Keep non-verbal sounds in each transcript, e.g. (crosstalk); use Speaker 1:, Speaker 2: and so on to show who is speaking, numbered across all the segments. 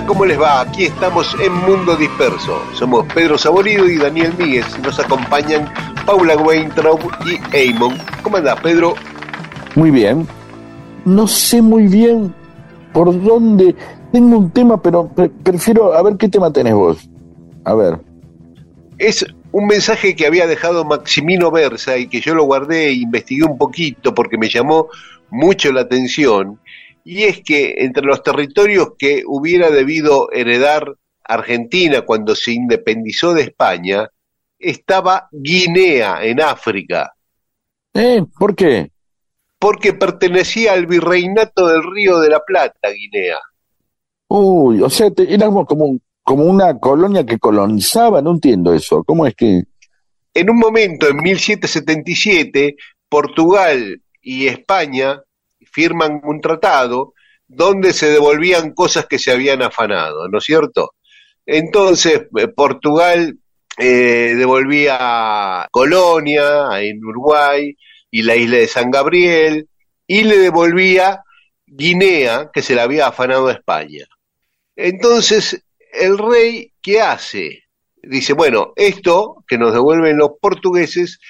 Speaker 1: Hola, ¿cómo les va? Aquí estamos en Mundo Disperso. Somos Pedro Saborido y Daniel Míguez. Nos acompañan Paula Weintraub y Eamon. ¿Cómo andás, Pedro?
Speaker 2: Muy bien. No sé muy bien por dónde. Tengo un tema, pero pre- prefiero. A ver qué tema tenés vos. A ver.
Speaker 1: Es un mensaje que había dejado Maximino Versa y que yo lo guardé e investigué un poquito porque me llamó mucho la atención. Y es que entre los territorios que hubiera debido heredar Argentina cuando se independizó de España, estaba Guinea en África.
Speaker 2: ¿Eh? ¿Por qué?
Speaker 1: porque pertenecía al virreinato del Río de la Plata, Guinea.
Speaker 2: Uy, o sea, te- éramos como, un- como una colonia que colonizaba. No entiendo eso. ¿Cómo es que.?
Speaker 1: En un momento, en 1777, Portugal y España firman un tratado donde se devolvían cosas que se habían afanado, ¿no es cierto? Entonces, eh, Portugal eh, devolvía Colonia en Uruguay y la isla de San Gabriel, y le devolvía Guinea, que se la había afanado a España. Entonces, el rey, ¿qué hace? Dice, bueno, esto que nos devuelven los portugueses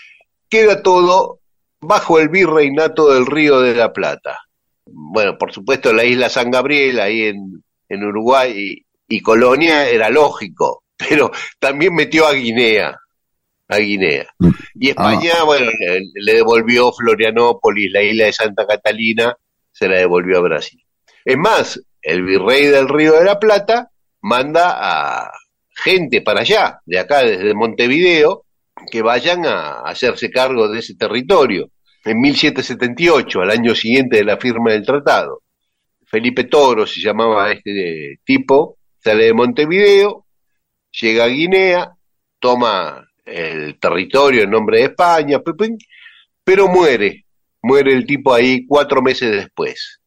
Speaker 1: queda todo bajo el virreinato del Río de la Plata. Bueno, por supuesto, la isla San Gabriel, ahí en, en Uruguay, y, y Colonia era lógico, (laughs) pero también metió a Guinea, a Guinea. Y España, bueno, le, le devolvió Florianópolis, la isla de Santa Catalina, se la devolvió a Brasil. Es más, el virrey del Río de la Plata manda a gente para allá, de acá desde Montevideo, que vayan a hacerse cargo de ese territorio. En 1778, al año siguiente de la firma del tratado, Felipe Toro se llamaba este tipo, sale de Montevideo, llega a Guinea, toma el territorio en nombre de España, pero muere, muere el tipo ahí cuatro meses después.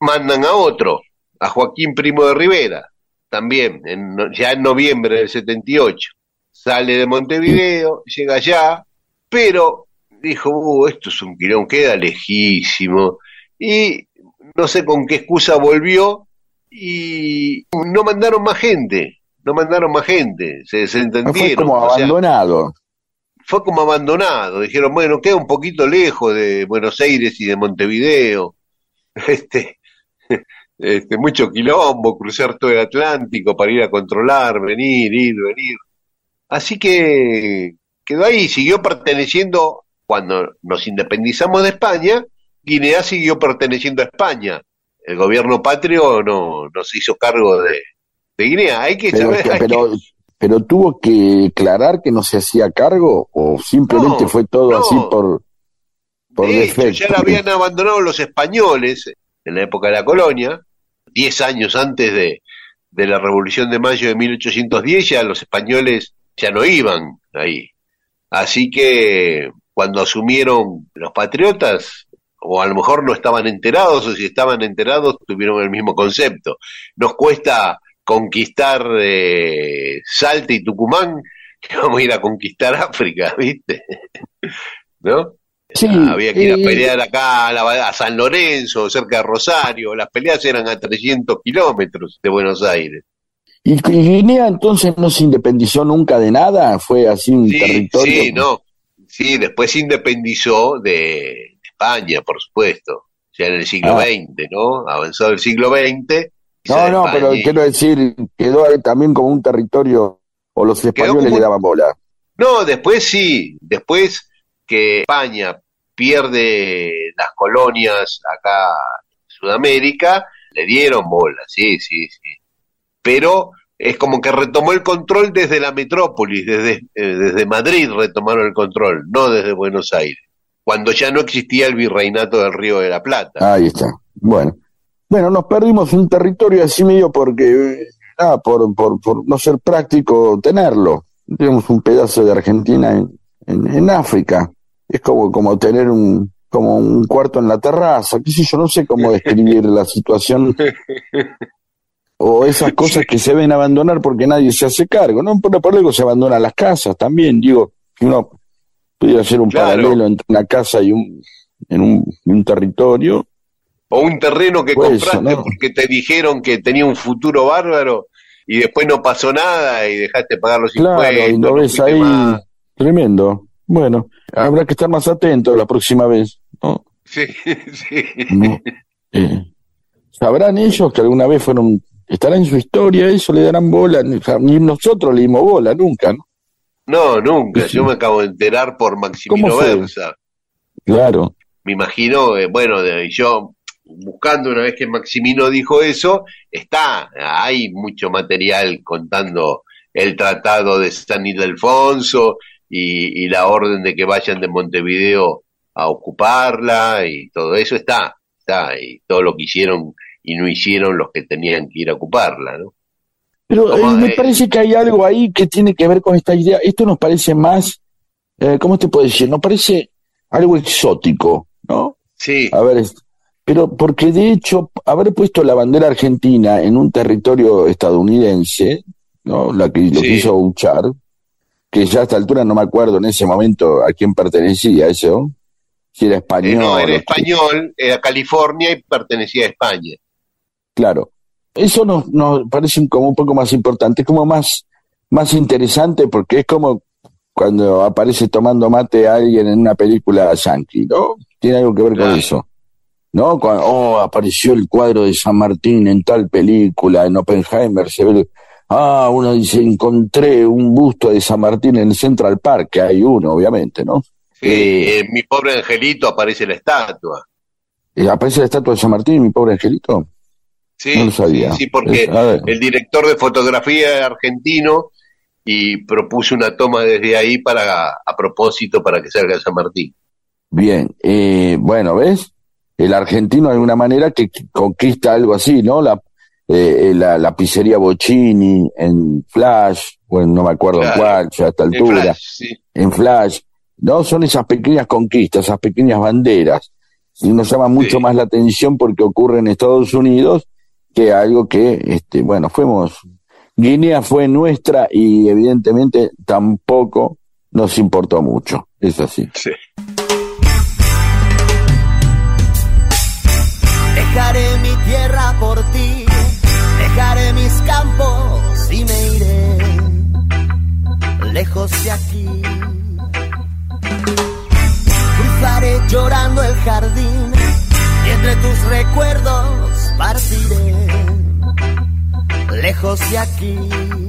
Speaker 1: Mandan a otro, a Joaquín Primo de Rivera, también, en ya en noviembre del 78. Sale de Montevideo, llega allá, pero dijo, "Uh, esto es un quilón, queda lejísimo. Y no sé con qué excusa volvió y no mandaron más gente, no mandaron más gente, se desentendieron.
Speaker 2: Fue como
Speaker 1: o sea,
Speaker 2: abandonado.
Speaker 1: fue como abandonado. Dijeron, bueno, queda un poquito lejos de Buenos Aires y de Montevideo. (laughs) Este, (laughs) este, mucho quilombo, cruzar todo el Atlántico para ir a controlar, venir, ir, venir. Así que quedó ahí, siguió perteneciendo, cuando nos independizamos de España, Guinea siguió perteneciendo a España. El gobierno patrio no, no se hizo cargo de, de Guinea. Hay que
Speaker 2: Pero,
Speaker 1: saber, hay que-
Speaker 2: pero, tuvo que aclarar que no se hacía cargo o simplemente
Speaker 1: No,
Speaker 2: fue todo
Speaker 1: no.
Speaker 2: así por, por
Speaker 1: de hecho,
Speaker 2: defecto.
Speaker 1: ya la habían abandonado los españoles en la época de la colonia, diez años antes de, de la Revolución de Mayo de 1810, ya los españoles ya no iban ahí. Así que cuando asumieron los patriotas, o a lo mejor no estaban enterados, o si estaban enterados, tuvieron el mismo concepto. Nos cuesta conquistar eh, Salta y Tucumán, que vamos a ir a conquistar África, (laughs) ¿viste? ¿No?
Speaker 2: Sí,
Speaker 1: Había que ir a
Speaker 2: eh,
Speaker 1: pelear acá a, la- a San Lorenzo, cerca de Rosario. Las peleas eran a 300 kilómetros de Buenos Aires.
Speaker 2: ¿Y, y Guinea entonces no se independizó nunca de nada? ¿Fue así un
Speaker 1: Sí,
Speaker 2: territorio?
Speaker 1: sí, no. Sí, después se independizó de España, por supuesto. O sea, en el siglo
Speaker 2: Ah.
Speaker 1: XX, ¿no? Avanzado el siglo XX.
Speaker 2: No, no, pero quiero decir, quedó ahí también como un territorio, o los españoles
Speaker 1: como
Speaker 2: le daban bola.
Speaker 1: No, después sí, después que España pierde las colonias acá en Sudamérica, le dieron bola, sí, sí, sí. Pero es como que retomó el control desde la metrópolis, desde, eh, desde Madrid retomaron el control, no desde Buenos Aires, cuando ya no existía el virreinato del Río de la Plata.
Speaker 2: Ahí está. Bueno. Bueno, nos perdimos un territorio así medio porque, eh, ah, por, por, por no ser práctico tenerlo. Tenemos un pedazo de Argentina en, en, en África. Es como, como tener un, como un cuarto en la terraza, qué sé yo, no sé cómo describir la situación. (laughs) O esas cosas que se ven abandonar porque nadie se hace cargo, ¿no? Por, por algo se abandonan las casas también, digo, uno pudiera hacer un
Speaker 1: Claro.
Speaker 2: paralelo entre una casa y un, en un, un territorio.
Speaker 1: O un terreno que
Speaker 2: Pues,
Speaker 1: compraste
Speaker 2: ¿no?
Speaker 1: porque te dijeron que tenía un futuro bárbaro y después no pasó nada y dejaste de pagar los
Speaker 2: Claro,
Speaker 1: impuestos.
Speaker 2: y lo
Speaker 1: no
Speaker 2: ves ahí,
Speaker 1: más.
Speaker 2: tremendo. Bueno, habrá que estar más atento la próxima vez, ¿no?
Speaker 1: Sí, (laughs) sí.
Speaker 2: No. Eh, ¿Sabrán ellos que alguna vez fueron, estará en su historia eso, le darán bola? Ni nosotros le dimos bola, nunca, ¿no?
Speaker 1: No, nunca.
Speaker 2: Sí.
Speaker 1: Yo me acabo de enterar por Maximino. Versa.
Speaker 2: Claro.
Speaker 1: Me imagino, eh, bueno, de, yo buscando una vez que Maximino dijo eso, está, hay mucho material contando el tratado de San Ildefonso y, y la orden de que vayan de Montevideo a ocuparla y todo eso está, está, y todo lo que hicieron y no hicieron los que tenían que ir a ocuparla, ¿no?
Speaker 2: Pero eh, me
Speaker 1: eh,
Speaker 2: parece que hay algo ahí que tiene que ver con esta idea. Esto nos parece más, eh, ¿cómo te puedo decir? Nos parece algo exótico, ¿no?
Speaker 1: Sí,
Speaker 2: A ver, pero porque de hecho haber puesto la bandera argentina en un territorio estadounidense, ¿no? La que lo
Speaker 1: Sí.
Speaker 2: quiso Uchar, que ya a esta altura no me acuerdo en ese momento a quién pertenecía eso, si era
Speaker 1: eh,
Speaker 2: español.
Speaker 1: no,
Speaker 2: o
Speaker 1: era español, era California y pertenecía a España.
Speaker 2: Claro. Eso nos, nos parece como un poco más importante, como más, más interesante, porque es como cuando aparece tomando mate a alguien en una película yankee, ¿no? Tiene algo que ver con eso. ¿No? Cuando, oh, apareció el cuadro de San Martín en tal película, en Oppenheimer, se ve. Ah, uno dice, encontré un busto de San Martín en el Central Park, que hay uno, obviamente, ¿no?
Speaker 1: Sí,
Speaker 2: Eh,
Speaker 1: en mi pobre angelito aparece la estatua.
Speaker 2: Eh, ¿Aparece la estatua de San Martín, mi pobre angelito?
Speaker 1: Sí,
Speaker 2: No lo sabía.
Speaker 1: sí, sí, porque
Speaker 2: Es-
Speaker 1: el director de fotografía argentino y propuso una toma desde ahí para a propósito para que salga San Martín.
Speaker 2: Bien, eh, bueno, ¿ves? El argentino de alguna manera que conquista algo así, ¿no? La, eh, la, la pizzería Bocini en Flash, bueno, no me acuerdo en cuál, ya a esta
Speaker 1: En
Speaker 2: altura,
Speaker 1: Flash, sí.
Speaker 2: en Flash, ¿no? Son esas pequeñas conquistas, esas pequeñas banderas. Y nos llama mucho
Speaker 1: Sí.
Speaker 2: más la atención porque ocurre en Estados Unidos que algo que, este, bueno, fuimos, Guinea fue nuestra y evidentemente tampoco nos importó mucho, es así.
Speaker 1: sí.
Speaker 3: Dejaré mi tierra por ti, dejaré mis campos y me iré lejos de aquí. Cruzaré llorando el jardín entre tus recuerdos partiré lejos de aquí.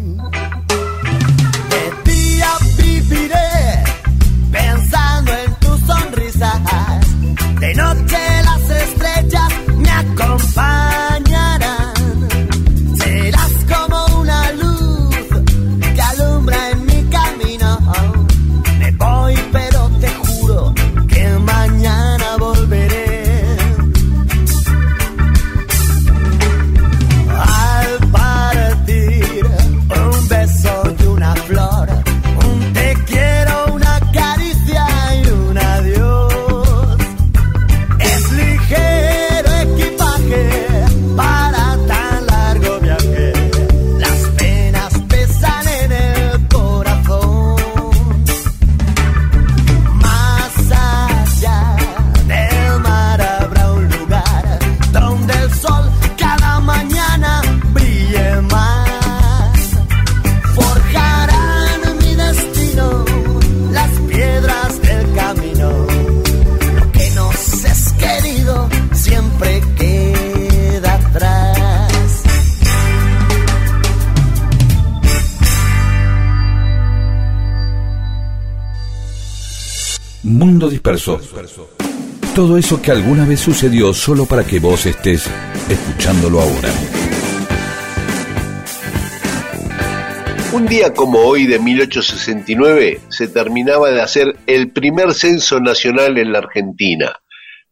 Speaker 4: Mundo disperso. Todo eso que alguna vez sucedió solo para que vos estés escuchándolo ahora.
Speaker 1: Un día como hoy de 1869 se terminaba de hacer el primer censo nacional en la Argentina.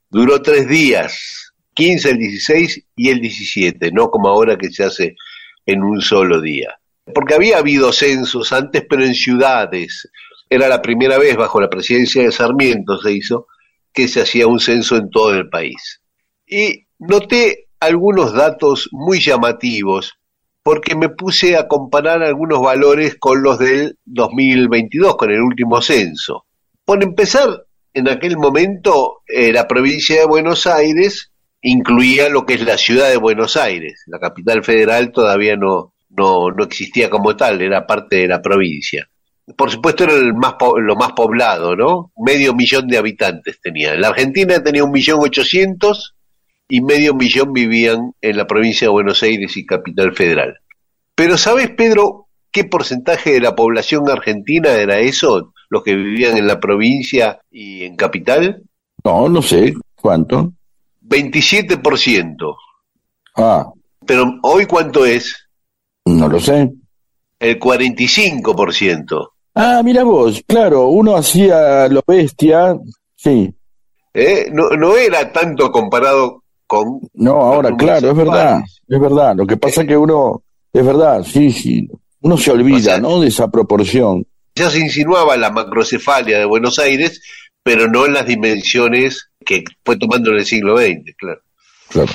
Speaker 1: Duró tres días, 15, el 16 y el 17, no como ahora que se hace en un solo día. Porque había habido censos antes, pero en ciudades. Era la primera vez bajo la presidencia de Sarmiento se hizo que se hacía un censo en todo el país. Y noté algunos datos muy llamativos porque me puse a comparar algunos valores con los del 2022, con el último censo. Por empezar, en aquel momento eh, la provincia de Buenos Aires incluía lo que es la ciudad de Buenos Aires. La capital federal todavía no, no, no existía como tal, era parte de la provincia. Por supuesto era el más lo más poblado, ¿no? Medio millón de habitantes tenía. La Argentina tenía un millón ochocientos y medio millón vivían en la provincia de Buenos Aires y capital federal. Pero ¿sabes, Pedro, qué porcentaje de la población argentina era eso? Los que vivían en la provincia y en capital.
Speaker 2: No, no sé. ¿Cuánto?
Speaker 1: 27%.
Speaker 2: Ah.
Speaker 1: Pero hoy cuánto es?
Speaker 2: No lo sé.
Speaker 1: El 45%.
Speaker 2: Ah, mira vos, claro, uno hacía lo bestia, sí.
Speaker 1: ¿Eh? No, no era tanto comparado con...
Speaker 2: No, ahora, claro, es verdad, es verdad. Lo que pasa es que uno, es verdad, sí, sí, uno se olvida, ¿no? De esa proporción.
Speaker 1: Ya se insinuaba la macrocefalia de Buenos Aires, pero no en las dimensiones que fue tomando en el siglo XX, claro.
Speaker 2: Claro.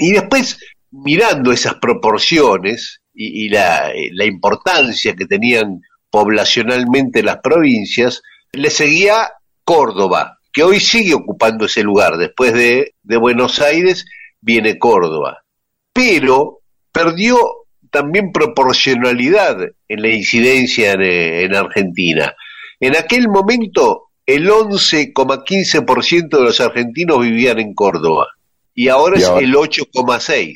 Speaker 1: Y después, mirando esas proporciones y, y la, la importancia que tenían poblacionalmente las provincias, le seguía Córdoba, que hoy sigue ocupando ese lugar. Después de, de Buenos Aires viene Córdoba. Pero perdió también proporcionalidad en la incidencia en, en Argentina. En aquel momento el 11,15% de los argentinos vivían en Córdoba y ahora,
Speaker 2: Y ahora-
Speaker 1: es el 8,6%.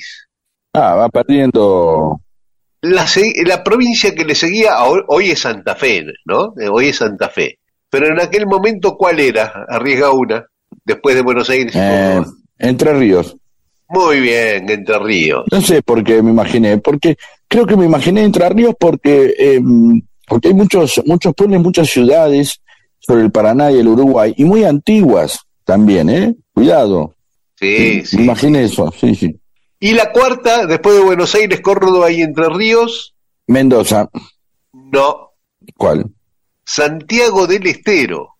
Speaker 2: Ah, va perdiendo.
Speaker 1: La, la provincia que le seguía hoy, hoy es Santa Fe, ¿no? Eh, Hoy es Santa Fe. Pero en aquel momento, ¿cuál era? Arriesga una, después de Buenos Aires.
Speaker 2: Eh. Entre Ríos.
Speaker 1: Muy bien, Entre Ríos.
Speaker 2: No sé por qué me imaginé, porque creo que me imaginé Entre Ríos porque, eh, porque hay muchos, muchos pueblos, muchas ciudades sobre el Paraná y el Uruguay, y muy antiguas también, ¿eh? Cuidado.
Speaker 1: Sí, sí.
Speaker 2: Me imaginé eso, sí, sí.
Speaker 1: Y la cuarta, después de Buenos Aires, Córdoba y Entre Ríos,
Speaker 2: Mendoza,
Speaker 1: no,
Speaker 2: ¿cuál?
Speaker 1: Santiago del Estero.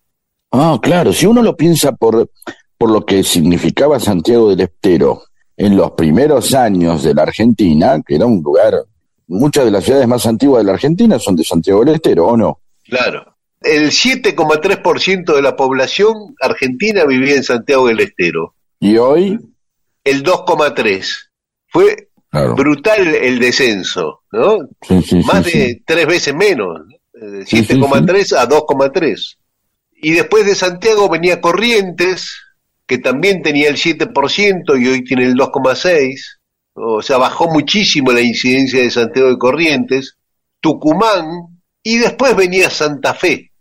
Speaker 2: Ah, claro, si uno lo piensa por, por lo que significaba Santiago del Estero en los primeros años de la Argentina, que era un lugar, muchas de las ciudades más antiguas de la Argentina son de Santiago del Estero, ¿o no?
Speaker 1: Claro. El 7,3% de la población argentina vivía en Santiago del Estero.
Speaker 2: Y hoy,
Speaker 1: El 2,3%. Fue
Speaker 2: claro,
Speaker 1: brutal el descenso, ¿no?
Speaker 2: sí, sí,
Speaker 1: Más
Speaker 2: sí,
Speaker 1: de tres veces menos, ¿no? de
Speaker 2: Sí, sí,
Speaker 1: 7,3 a 2,3. Y después de Santiago venía Corrientes, que también tenía el 7% y hoy tiene el 2,6. O sea, bajó muchísimo la incidencia de Santiago de Corrientes. Tucumán, y después venía Santa Fe.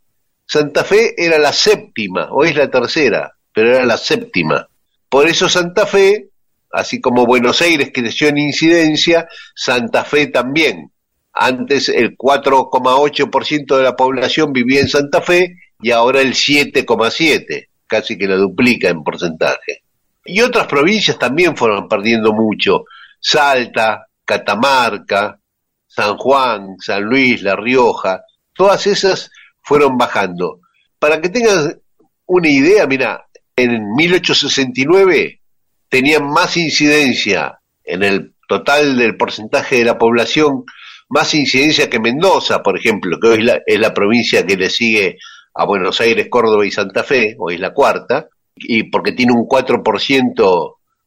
Speaker 1: Santa Fe era la séptima, hoy es la tercera, pero era la séptima. Por eso Santa Fe, así como Buenos Aires creció en incidencia, Santa Fe también. Antes el 4,8% de la población vivía en Santa Fe y ahora el 7,7%, casi que la duplica en porcentaje. Y otras provincias también fueron perdiendo mucho. Salta, Catamarca, San Juan, San Luis, La Rioja, todas esas fueron bajando. Para que tengas una idea, mira, en 1869 tenían más incidencia en el total del porcentaje de la población, más incidencia que Mendoza, por ejemplo, que hoy es la, es la provincia que le sigue a Buenos Aires, Córdoba y Santa Fe, hoy es la cuarta, y porque tiene un 4%,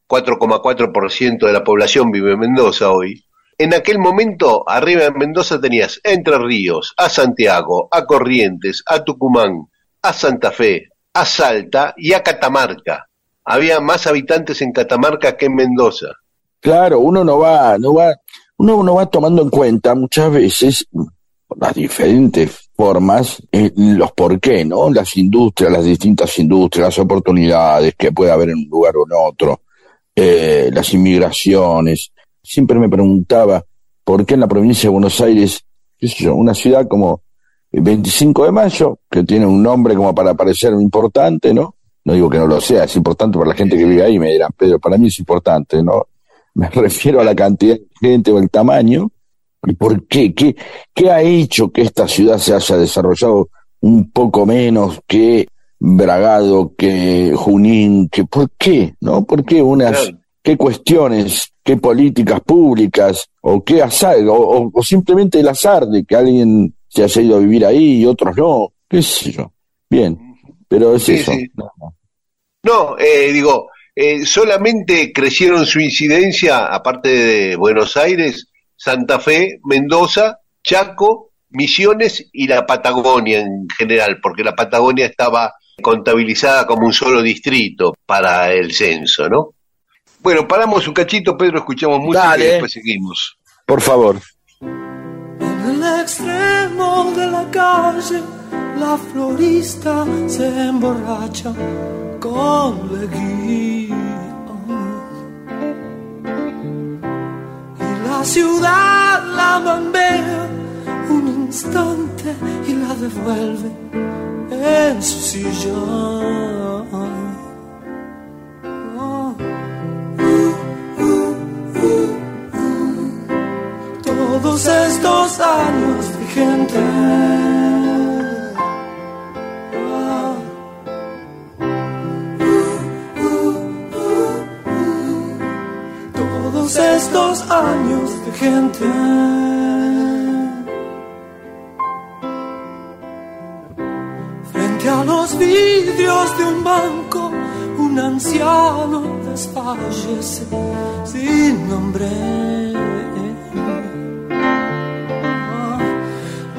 Speaker 1: 4,4% de la población vive en Mendoza hoy. En aquel momento, arriba de Mendoza tenías Entre Ríos, a Santiago, a Corrientes, a Tucumán, a Santa Fe, a Salta y a Catamarca. Había más habitantes en Catamarca que en Mendoza.
Speaker 2: Claro, uno no va, no va, uno no va tomando en cuenta muchas veces, las diferentes formas, eh, los por qué, ¿no? Las industrias, las distintas industrias, las oportunidades que puede haber en un lugar o en otro, eh, las inmigraciones. Siempre me preguntaba por qué en la provincia de Buenos Aires, qué sé yo, una ciudad como el 25 de mayo, que tiene un nombre como para parecer importante, ¿no? No digo que no lo sea, es importante para la gente que vive ahí, me dirán, pero para mí es importante, ¿no? Me (laughs) refiero a la cantidad de gente o el tamaño. ¿Y por qué? ¿Qué, qué ha hecho que esta ciudad se haya desarrollado un poco menos que Bragado, que Junín? Que, ¿Por qué? ¿No? ¿Por qué unas, qué cuestiones, qué políticas públicas, o qué azar, o, o simplemente el azar de que alguien se haya ido a vivir ahí y otros no? ¿Qué sé yo? Bien, pero es
Speaker 1: Sí,
Speaker 2: eso.
Speaker 1: sí.
Speaker 2: No, no.
Speaker 1: No, eh, digo, eh, solamente crecieron su incidencia, aparte de Buenos Aires, Santa Fe, Mendoza, Chaco, Misiones y la Patagonia en general, porque la Patagonia estaba contabilizada como un solo distrito para el censo, ¿no? Bueno, paramos un cachito, Pedro, escuchamos música
Speaker 2: Dale.
Speaker 1: y después seguimos.
Speaker 2: Por favor.
Speaker 5: En el extremo de la calle, la florista se emborracha con leguía. Y la ciudad la bambea un instante y la devuelve en su silla. todos estos años de gente. Todos estos años de gente. Frente a los vidrios de un banco, un anciano desfallece sin nombre.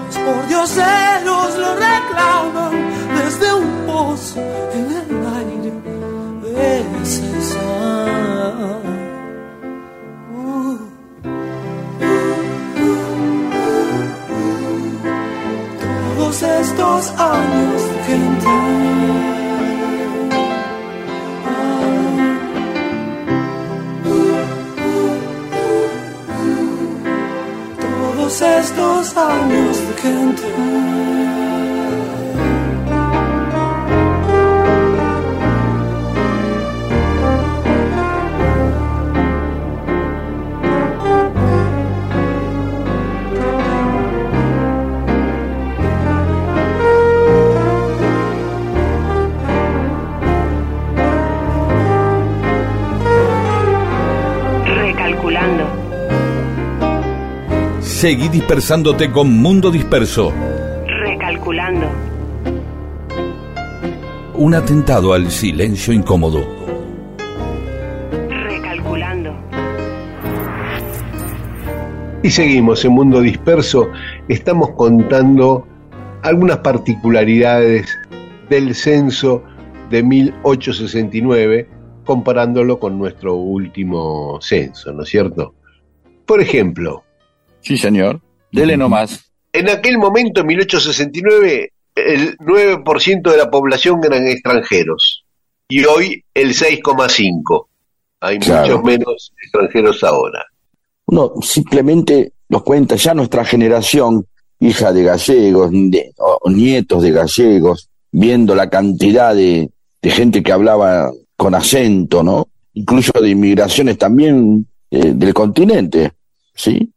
Speaker 5: Los pordioseros lo reclaman desde un pozo en el aire de César. Todos estos años gente. Todos estos años gente.
Speaker 4: Seguí dispersándote con Mundo Disperso.
Speaker 6: Recalculando.
Speaker 4: Un atentado al silencio incómodo.
Speaker 6: Recalculando.
Speaker 1: Y seguimos en Mundo Disperso. Estamos contando algunas particularidades del censo de 1869, comparándolo con nuestro último censo, ¿no es cierto? Por ejemplo,
Speaker 2: Sí, señor. Dele nomás.
Speaker 1: en aquel momento, en 1869, el 9% de la población eran extranjeros y hoy el 6,5%. Hay
Speaker 2: Claro.
Speaker 1: muchos menos extranjeros ahora.
Speaker 2: Uno simplemente nos cuenta ya nuestra generación, hija de gallegos, de- o nietos de gallegos, viendo la cantidad de, de gente que hablaba con acento, ¿no? Incluso de inmigraciones también eh, del continente, ¿sí?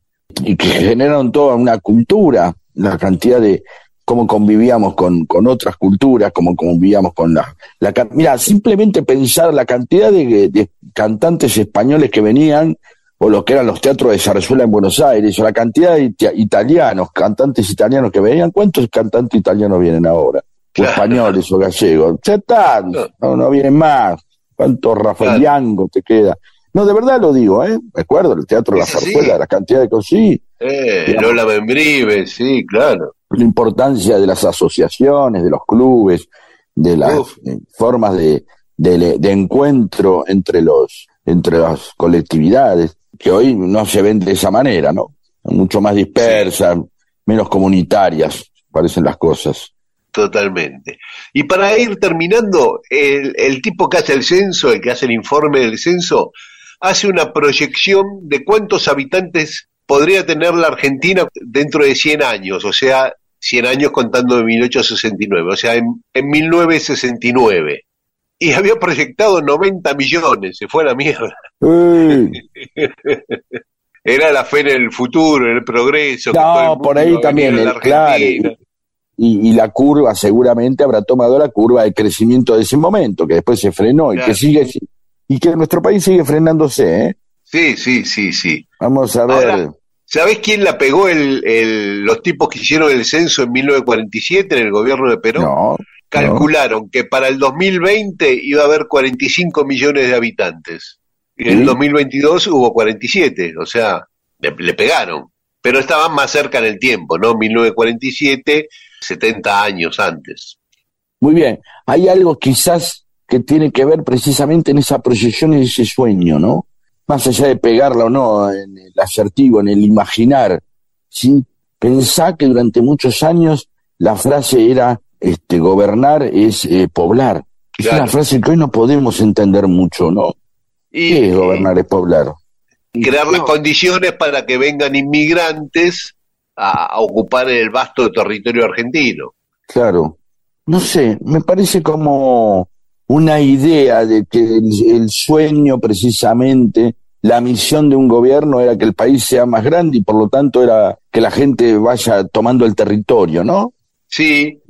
Speaker 2: Y que generaron toda una cultura, la cantidad de cómo convivíamos con, con otras culturas, cómo convivíamos con la, la... Mira, simplemente pensar la cantidad de, de cantantes españoles que venían o lo que eran los teatros de zarzuela en Buenos Aires, o la cantidad de ita- italianos, cantantes italianos que venían, ¿cuántos cantantes italianos vienen ahora? O españoles o gallegos. Ya están, no, no vienen más. ¿Cuánto Rafael
Speaker 1: Claro.
Speaker 2: Yango te queda? No, de verdad lo digo, ¿eh? Recuerdo el teatro de la zarzuela, la cantidad de cosas, sí,
Speaker 1: Eh,
Speaker 2: Digamos.
Speaker 1: Lola Membrive, sí, claro.
Speaker 2: la importancia de las asociaciones, de los clubes, de las
Speaker 1: Uf.
Speaker 2: eh, formas de, de, de encuentro entre los entre las colectividades, que hoy no se ven de esa manera, ¿no? Mucho más dispersas, menos comunitarias, parecen las cosas.
Speaker 1: Totalmente. Y para ir terminando, el, el tipo que hace el censo, el que hace el informe del censo, hace una proyección de cuántos habitantes podría tener la Argentina dentro de 100 años, o sea, 100 años contando de 1869, o sea, en, en 1969. Y había proyectado 90 millones, se fue a la mierda. Era la fe en el futuro, en el progreso. que
Speaker 2: No,
Speaker 1: todo el mundo
Speaker 2: por ahí también, el- claro,
Speaker 1: Argentina.
Speaker 2: y, y la curva seguramente habrá tomado la curva de crecimiento de ese momento, que después se frenó y
Speaker 1: Claro.
Speaker 2: que sigue y que nuestro país sigue frenándose, ¿eh?
Speaker 1: Sí, sí, sí, sí.
Speaker 2: Vamos a ver.
Speaker 1: Ahora, ¿Sabés quién la pegó el, el- los tipos que hicieron el censo en 1947 en el gobierno de Perón?
Speaker 2: no,
Speaker 1: Calcularon que para el 2020 iba a haber 45 millones de habitantes. Y en el
Speaker 2: Sí.
Speaker 1: 2022 hubo 47, o sea, le, le pegaron. Pero estaban más cerca en el tiempo, ¿no? 1947, 70 años antes.
Speaker 2: muy bien. Hay algo quizás que tiene que ver precisamente en esa proyección y ese sueño, ¿no? Más allá de pegarla o no en el asertivo, en el imaginar, ¿sí? Pensá que durante muchos años la frase era este, gobernar es eh, poblar. Es
Speaker 1: Claro.
Speaker 2: una frase que hoy no podemos entender mucho, ¿no?
Speaker 1: Y,
Speaker 2: ¿Qué es gobernar es poblar?
Speaker 1: crear las condiciones para que vengan inmigrantes a, a ocupar el vasto territorio argentino.
Speaker 2: Claro. No sé, me parece como una idea de que el, el sueño precisamente, la misión de un gobierno era que el país sea más grande y por lo tanto era que la gente vaya tomando el territorio, ¿no?
Speaker 1: Sí,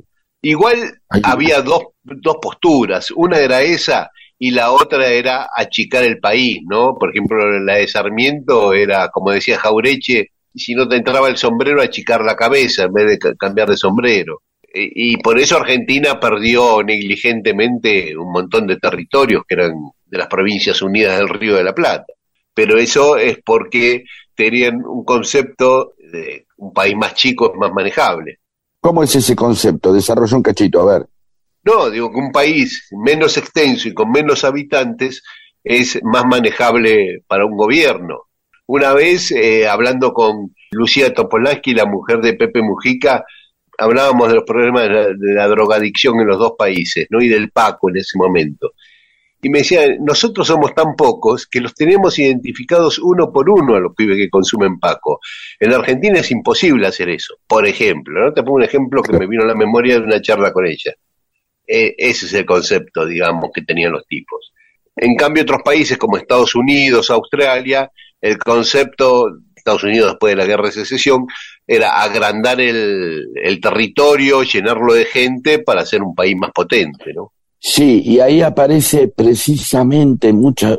Speaker 1: igual
Speaker 2: Ahí-
Speaker 1: había dos, dos posturas, una era esa y la otra era achicar el país, ¿no? Por ejemplo, la de Sarmiento era, como decía Jaureche, si no te entraba el sombrero, achicar la cabeza en vez de ca- cambiar de sombrero. Y, por eso Argentina perdió negligentemente un montón de territorios que eran de las provincias unidas del Río de la Plata. Pero eso es porque tenían un concepto de un país más chico es más manejable.
Speaker 2: ¿Cómo es ese concepto? Desarrolla un cachito, a ver.
Speaker 1: No, digo que un país menos extenso y con menos habitantes es más manejable para un gobierno. Una vez, eh, hablando con Lucía Topolansky, la mujer de Pepe Mujica, hablábamos de los problemas de la, de la drogadicción en los dos países, ¿no? Y del Paco en ese momento. Y me decía, nosotros somos tan pocos que los tenemos identificados uno por uno a los pibes que consumen Paco. En Argentina es imposible hacer eso. Por ejemplo, ¿no? Te pongo un ejemplo que me vino a la memoria de una charla con ella. Eh, ese es el concepto, digamos, que tenían los tipos. En cambio, otros países como Estados Unidos, Australia, el concepto, Estados Unidos después de la guerra de secesión, era agrandar el, territorio, llenarlo de gente para ser un país más potente, ¿no?
Speaker 2: Sí, y ahí aparece precisamente mucha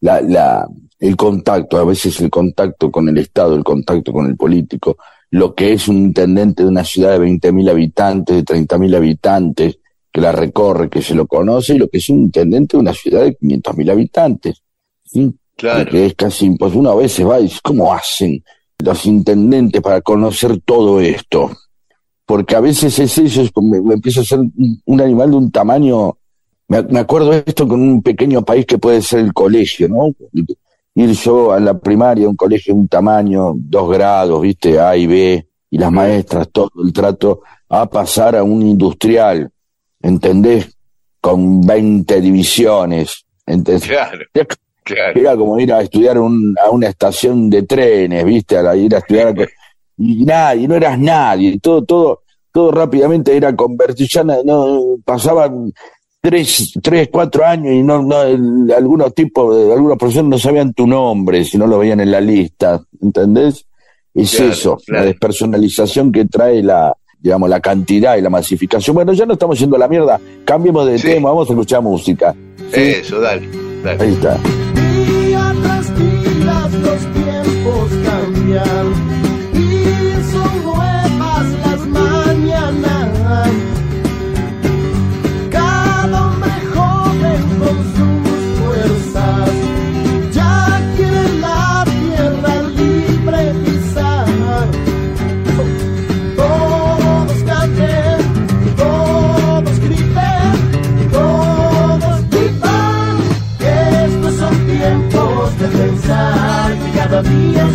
Speaker 2: la, la, el contacto, a veces el contacto con el Estado, el contacto con el político, lo que es un intendente de una ciudad de 20.000 habitantes, de 30.000 habitantes, que la recorre, que se lo conoce, y lo que es un intendente de una ciudad de 500.000 habitantes.
Speaker 1: Claro.
Speaker 2: Que es casi imposible. Uno a veces va y dice, ¿cómo hacen los intendentes para conocer todo esto? Porque a veces es eso, es como me empieza a ser un, un animal de un tamaño. Me, me acuerdo de esto con un pequeño país que puede ser el colegio, ¿no? Ir yo a la primaria, un colegio de un tamaño, dos grados, ¿viste? A y B, y las maestras, todo el trato, a pasar a un industrial, ¿entendés? Con 20 divisiones, ¿entendés?
Speaker 1: Claro, claro.
Speaker 2: Era como ir a estudiar un- a una estación de trenes, ¿viste? A la- ir a estudiar. y nadie, no eras nadie. Todo, todo, todo rápidamente era convertir. Ya no, no- pasaban tres, tres, cuatro años y no, no el- algunos tipos, algunos profesores no sabían tu nombre si no lo veían en la lista. ¿Entendés? Es
Speaker 1: Claro,
Speaker 2: eso,
Speaker 1: claro.
Speaker 2: la despersonalización que trae la, digamos, la cantidad y la masificación. Bueno, ya no estamos yendo a la mierda. Cambiemos de
Speaker 1: Sí.
Speaker 2: tema, vamos a escuchar música. ¿sí?
Speaker 1: Eso, dale, dale.
Speaker 2: Ahí está.
Speaker 7: Día tras día los tiempos cambian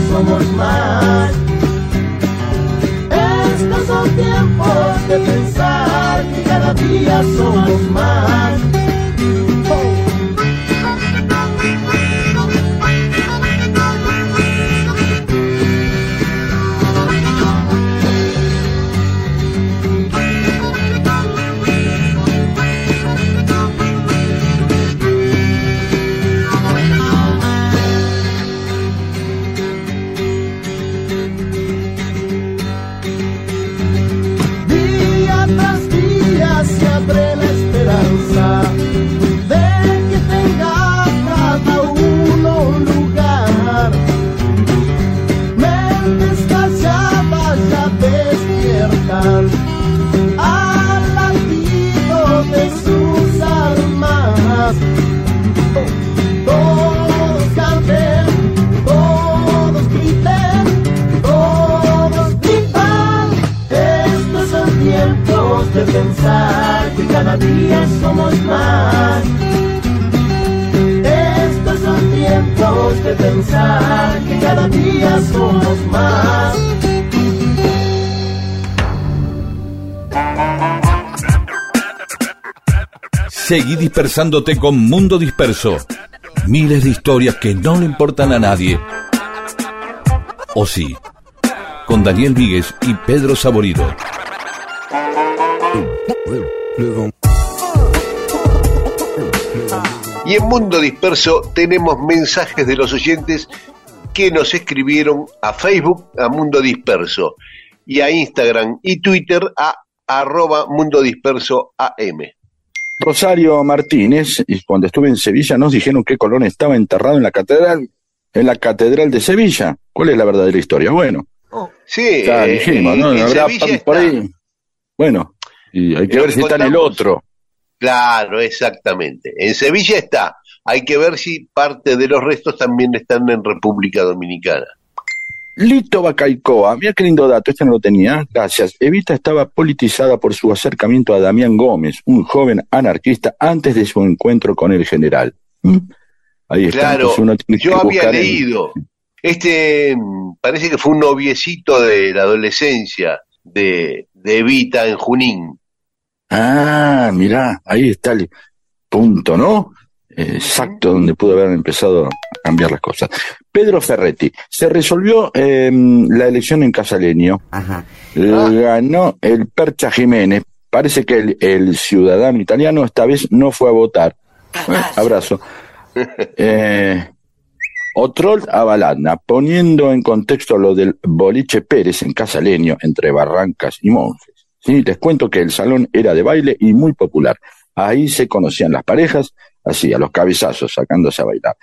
Speaker 7: somos más.
Speaker 8: Estos son tiempos de pensar que cada día somos más.
Speaker 9: Dispersándote con Mundo Disperso. Miles de historias que no le importan a nadie. O sí, con Daniel Víguez y Pedro Saborido.
Speaker 1: Y en Mundo Disperso tenemos mensajes de los oyentes que nos escribieron a Facebook, a Mundo Disperso, y a Instagram y Twitter a arroba Mundo Disperso AM.
Speaker 2: Rosario Martínez, y cuando estuve en Sevilla nos dijeron que Colón estaba enterrado en la catedral, en la catedral de Sevilla. ¿Cuál es la verdadera historia? Bueno,
Speaker 1: Sí,
Speaker 2: ya
Speaker 1: eh,
Speaker 2: dijimos, ¿no?
Speaker 1: en
Speaker 2: Habrá
Speaker 1: Sevilla
Speaker 2: por
Speaker 1: está.
Speaker 2: ahí. Bueno, y hay que
Speaker 1: Lo
Speaker 2: ver
Speaker 1: que
Speaker 2: si está en el otro.
Speaker 1: Claro, exactamente. En Sevilla está. Hay que ver si parte de los restos también están en República Dominicana.
Speaker 2: Lito Bacaicoa, mira qué lindo dato, este no lo tenía, gracias. Evita estaba politizada por su acercamiento a Damián Gómez, un joven anarquista, antes de su encuentro con el general. ¿Mm? Ahí está,
Speaker 1: Claro,
Speaker 2: uno tiene que
Speaker 1: yo había leído. Este mm, parece que fue un noviecito de la adolescencia de, de Evita en Junín.
Speaker 2: Ah, mirá, ahí está el punto, ¿no? Exacto, donde pudo haber empezado cambiar las cosas. Pedro Ferretti, se resolvió eh, la elección en Casaleño. Eh, Ganó el Percha Jiménez. Parece que el, el ciudadano italiano esta vez no fue a votar. Bueno, abrazo. (laughs) Eh, Otrol a Baladna, poniendo en contexto lo del boliche Pérez en Casaleño, entre Barrancas y Monjes. Sí, les cuento que el salón era de baile y muy popular. Ahí se conocían las parejas, así, a los cabezazos, sacándose a bailar.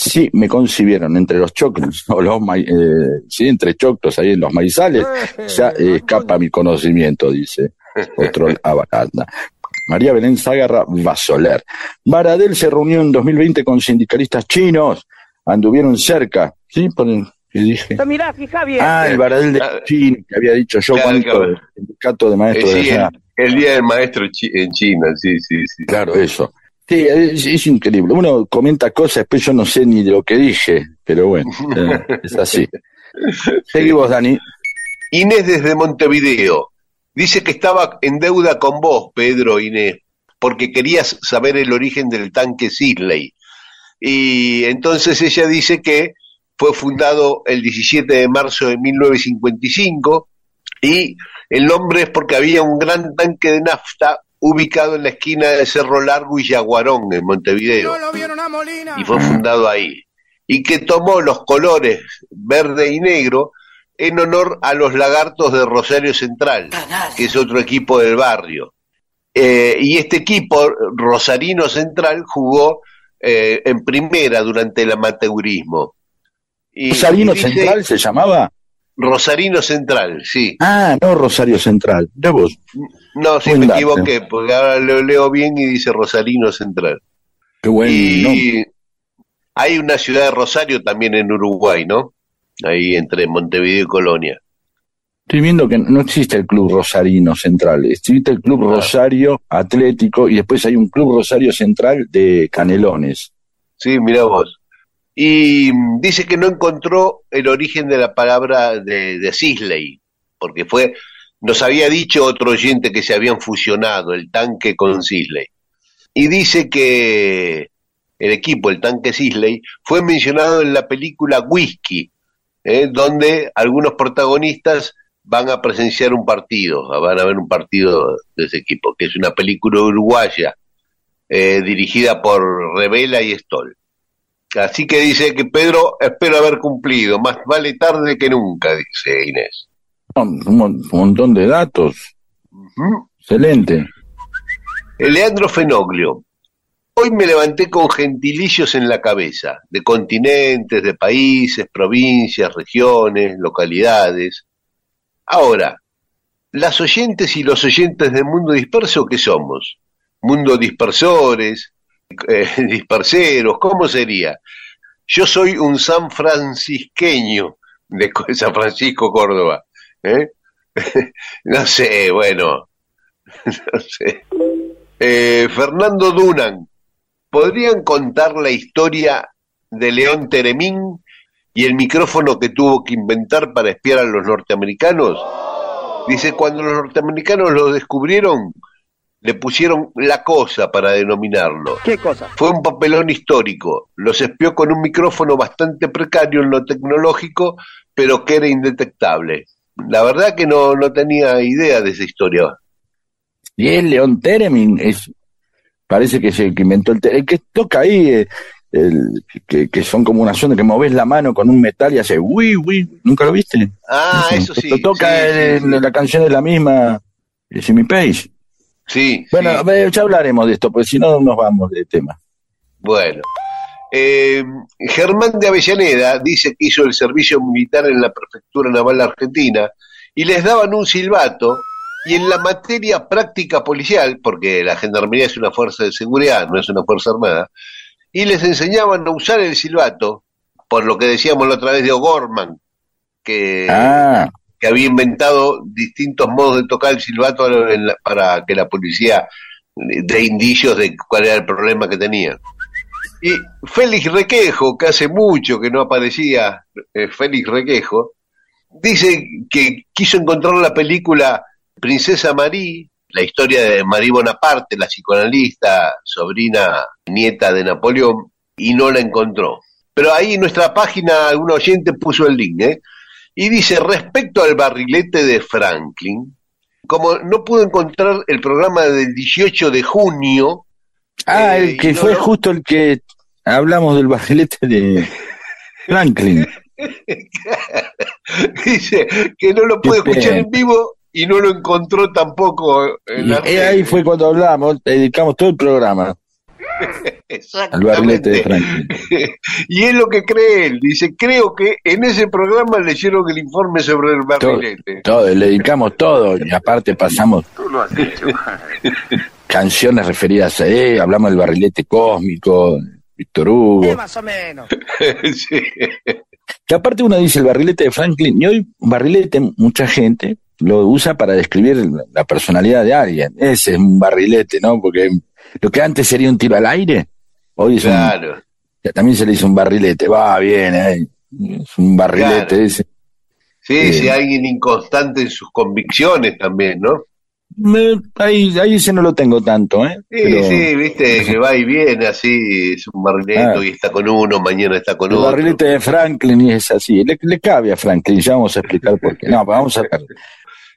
Speaker 2: Sí, me concibieron entre los choclos, (laughs) o los eh, sí, entre choclos ahí en los maizales, (laughs) ya eh, escapa mi conocimiento, dice Otrol (laughs) a Baladna. María Belén Zagarra Vasoler. Baradel se reunió en 2020 con sindicalistas chinos, anduvieron cerca, ¿sí? Por el, dije.
Speaker 10: Mirá, fija bien.
Speaker 2: Ah, el Baradel de China, que había dicho yo,
Speaker 1: Claro,
Speaker 2: cuánto
Speaker 1: claro.
Speaker 2: del sindicato de
Speaker 1: Eh,
Speaker 2: maestros de
Speaker 1: sí,
Speaker 2: allá.
Speaker 1: el, el día del maestro chi- en China, sí, sí, sí.
Speaker 2: Claro, eso. Sí, es, es increíble. Uno comenta cosas, después yo no sé ni de lo que dije, pero bueno, (laughs) eh, es así. Seguimos, Dani.
Speaker 1: Inés desde Montevideo. Dice que estaba en deuda con vos, Pedro Inés, porque querías saber el origen del tanque Sisley. Y entonces ella dice que fue fundado el 17 de marzo de 1955 y el nombre es porque había un gran tanque de nafta ubicado en la esquina de Cerro Largo y Yaguarón, en Montevideo. Y fue fundado ahí. Y que tomó los colores verde y negro en honor a los lagartos de Rosario Central, que es otro equipo del barrio. Eh, y este equipo, Rosarino Central, jugó eh, en primera durante el amateurismo. Y-
Speaker 2: ¿Rosarino
Speaker 1: y dice-
Speaker 2: Central se llamaba?
Speaker 1: Rosarino Central, sí.
Speaker 2: Ah, no Rosario Central. Ya vos.
Speaker 1: No, sí
Speaker 2: Buen
Speaker 1: me
Speaker 2: dato.
Speaker 1: equivoqué, porque ahora lo leo bien y dice Rosarino Central.
Speaker 2: Qué buen
Speaker 1: y hay una ciudad de Rosario también en Uruguay, ¿no? Ahí entre Montevideo y Colonia.
Speaker 2: Estoy viendo que no existe el Club Rosarino Central, existe el Club Rosario Atlético y después hay un Club Rosario Central de Canelones.
Speaker 1: Sí, mira vos. Y dice que no encontró el origen de la palabra de, de Sisley, porque fue nos había dicho otro oyente que se habían fusionado el tanque con Sisley. Y dice que el equipo, el tanque Sisley, fue mencionado en la película Whisky, ¿eh? donde algunos protagonistas van a presenciar un partido, van a ver un partido de ese equipo, que es una película uruguaya eh, dirigida por Revela y Stoll. Así que dice que Pedro, espero haber cumplido, más vale tarde que nunca, dice Inés.
Speaker 2: Un, mon- un montón de datos. Excelente.
Speaker 1: Leandro Fenoglio. Hoy me levanté con gentilicios en la cabeza, de continentes, de países, provincias, regiones, localidades. Ahora, las oyentes y los oyentes del mundo disperso, ¿qué somos? Mundo dispersores, eh, (laughs) disperseros, ¿cómo sería? Yo soy un san francisqueño de (laughs) San Francisco, Córdoba. ¿eh? (laughs) no sé, bueno, no sé. Eh, Fernando Dunan, ¿podrían contar la historia de León Teremín y el micrófono que tuvo que inventar para espiar a los norteamericanos? Dice, cuando los norteamericanos lo descubrieron, le pusieron la cosa para denominarlo.
Speaker 9: ¿Qué cosa?
Speaker 1: Fue un papelón histórico. Los espió con un micrófono bastante precario en lo tecnológico, pero que era indetectable. La verdad que no, no tenía idea de esa historia.
Speaker 2: Y es León Teremin, es, parece que es el que inventó el, el que toca ahí, eh, el, que, que son como una zona que moves la mano con un metal y hace uy, uy, ¿nunca lo viste?
Speaker 1: Ah, eso sí.
Speaker 2: Lo toca
Speaker 1: sí, sí,
Speaker 2: en,
Speaker 1: sí.
Speaker 2: en la canción de la misma, de Jimmy Page.
Speaker 1: Sí,
Speaker 2: Bueno,
Speaker 1: sí.
Speaker 2: ya hablaremos de esto, porque si no nos vamos de tema.
Speaker 1: Bueno. Eh, Germán de Avellaneda dice que hizo el servicio militar en la Prefectura Naval Argentina y les daban un silbato y en la materia práctica policial, porque la gendarmería es una fuerza de seguridad, no es una fuerza armada, y les enseñaban a usar el silbato, por lo que decíamos la otra vez de O'Gorman, que,
Speaker 2: Ah,
Speaker 1: que había inventado distintos modos de tocar el silbato la- para que la policía dé indicios de cuál era el problema que tenían. Y Félix Requejo, que hace mucho que no aparecía, eh, Félix Requejo, dice que quiso encontrar la película Princesa Marie, la historia de Marie Bonaparte, la psicoanalista, sobrina, nieta de Napoleón, y no la encontró. Pero ahí en nuestra página algún oyente puso el link, ¿eh? Y dice, respecto al barrilete de Franklin, como no pudo encontrar el programa del 18 de junio,
Speaker 2: ah,
Speaker 1: Eh,
Speaker 2: el que
Speaker 1: y no,
Speaker 2: fue
Speaker 1: no.
Speaker 2: justo el que hablamos del barrilete de Franklin. (laughs)
Speaker 1: dice que no lo puede
Speaker 2: Qué
Speaker 1: escuchar en vivo y no lo encontró tampoco en la
Speaker 2: eh, ahí fue cuando hablamos, dedicamos todo el programa al barrilete de Franklin. (laughs)
Speaker 1: y es lo que cree él. Dice, creo que en ese programa leyeron el informe sobre el barrilete.
Speaker 2: Todo, le dedicamos todo y aparte pasamos (laughs) canciones referidas a él, hablamos del barrilete cósmico, Víctor Hugo.
Speaker 9: más o menos. (laughs)
Speaker 1: Sí.
Speaker 2: Que aparte uno dice el barrilete de Franklin, y hoy barrilete mucha gente lo usa para describir la personalidad de alguien. Ese es un barrilete, ¿no? Porque lo que antes sería un tiro al aire, hoy es un,
Speaker 1: Claro.
Speaker 2: ya también se le dice un barrilete, va bien, eh, es un barrilete
Speaker 1: Claro.
Speaker 2: ese.
Speaker 1: Sí,
Speaker 2: Eh.
Speaker 1: sí, alguien inconstante en sus convicciones también, ¿no?
Speaker 2: Me- ahí, ahí ese no lo tengo tanto, ¿eh?
Speaker 1: Sí,
Speaker 2: Pero
Speaker 1: sí, viste, (laughs) que va y viene así, es un barrilete,
Speaker 2: Ah.
Speaker 1: hoy está con uno, mañana está con
Speaker 2: el
Speaker 1: otro.
Speaker 2: barrilete de Franklin y es así, le, le cabe a Franklin, ya vamos a explicar por qué. No, vamos a ver. (laughs)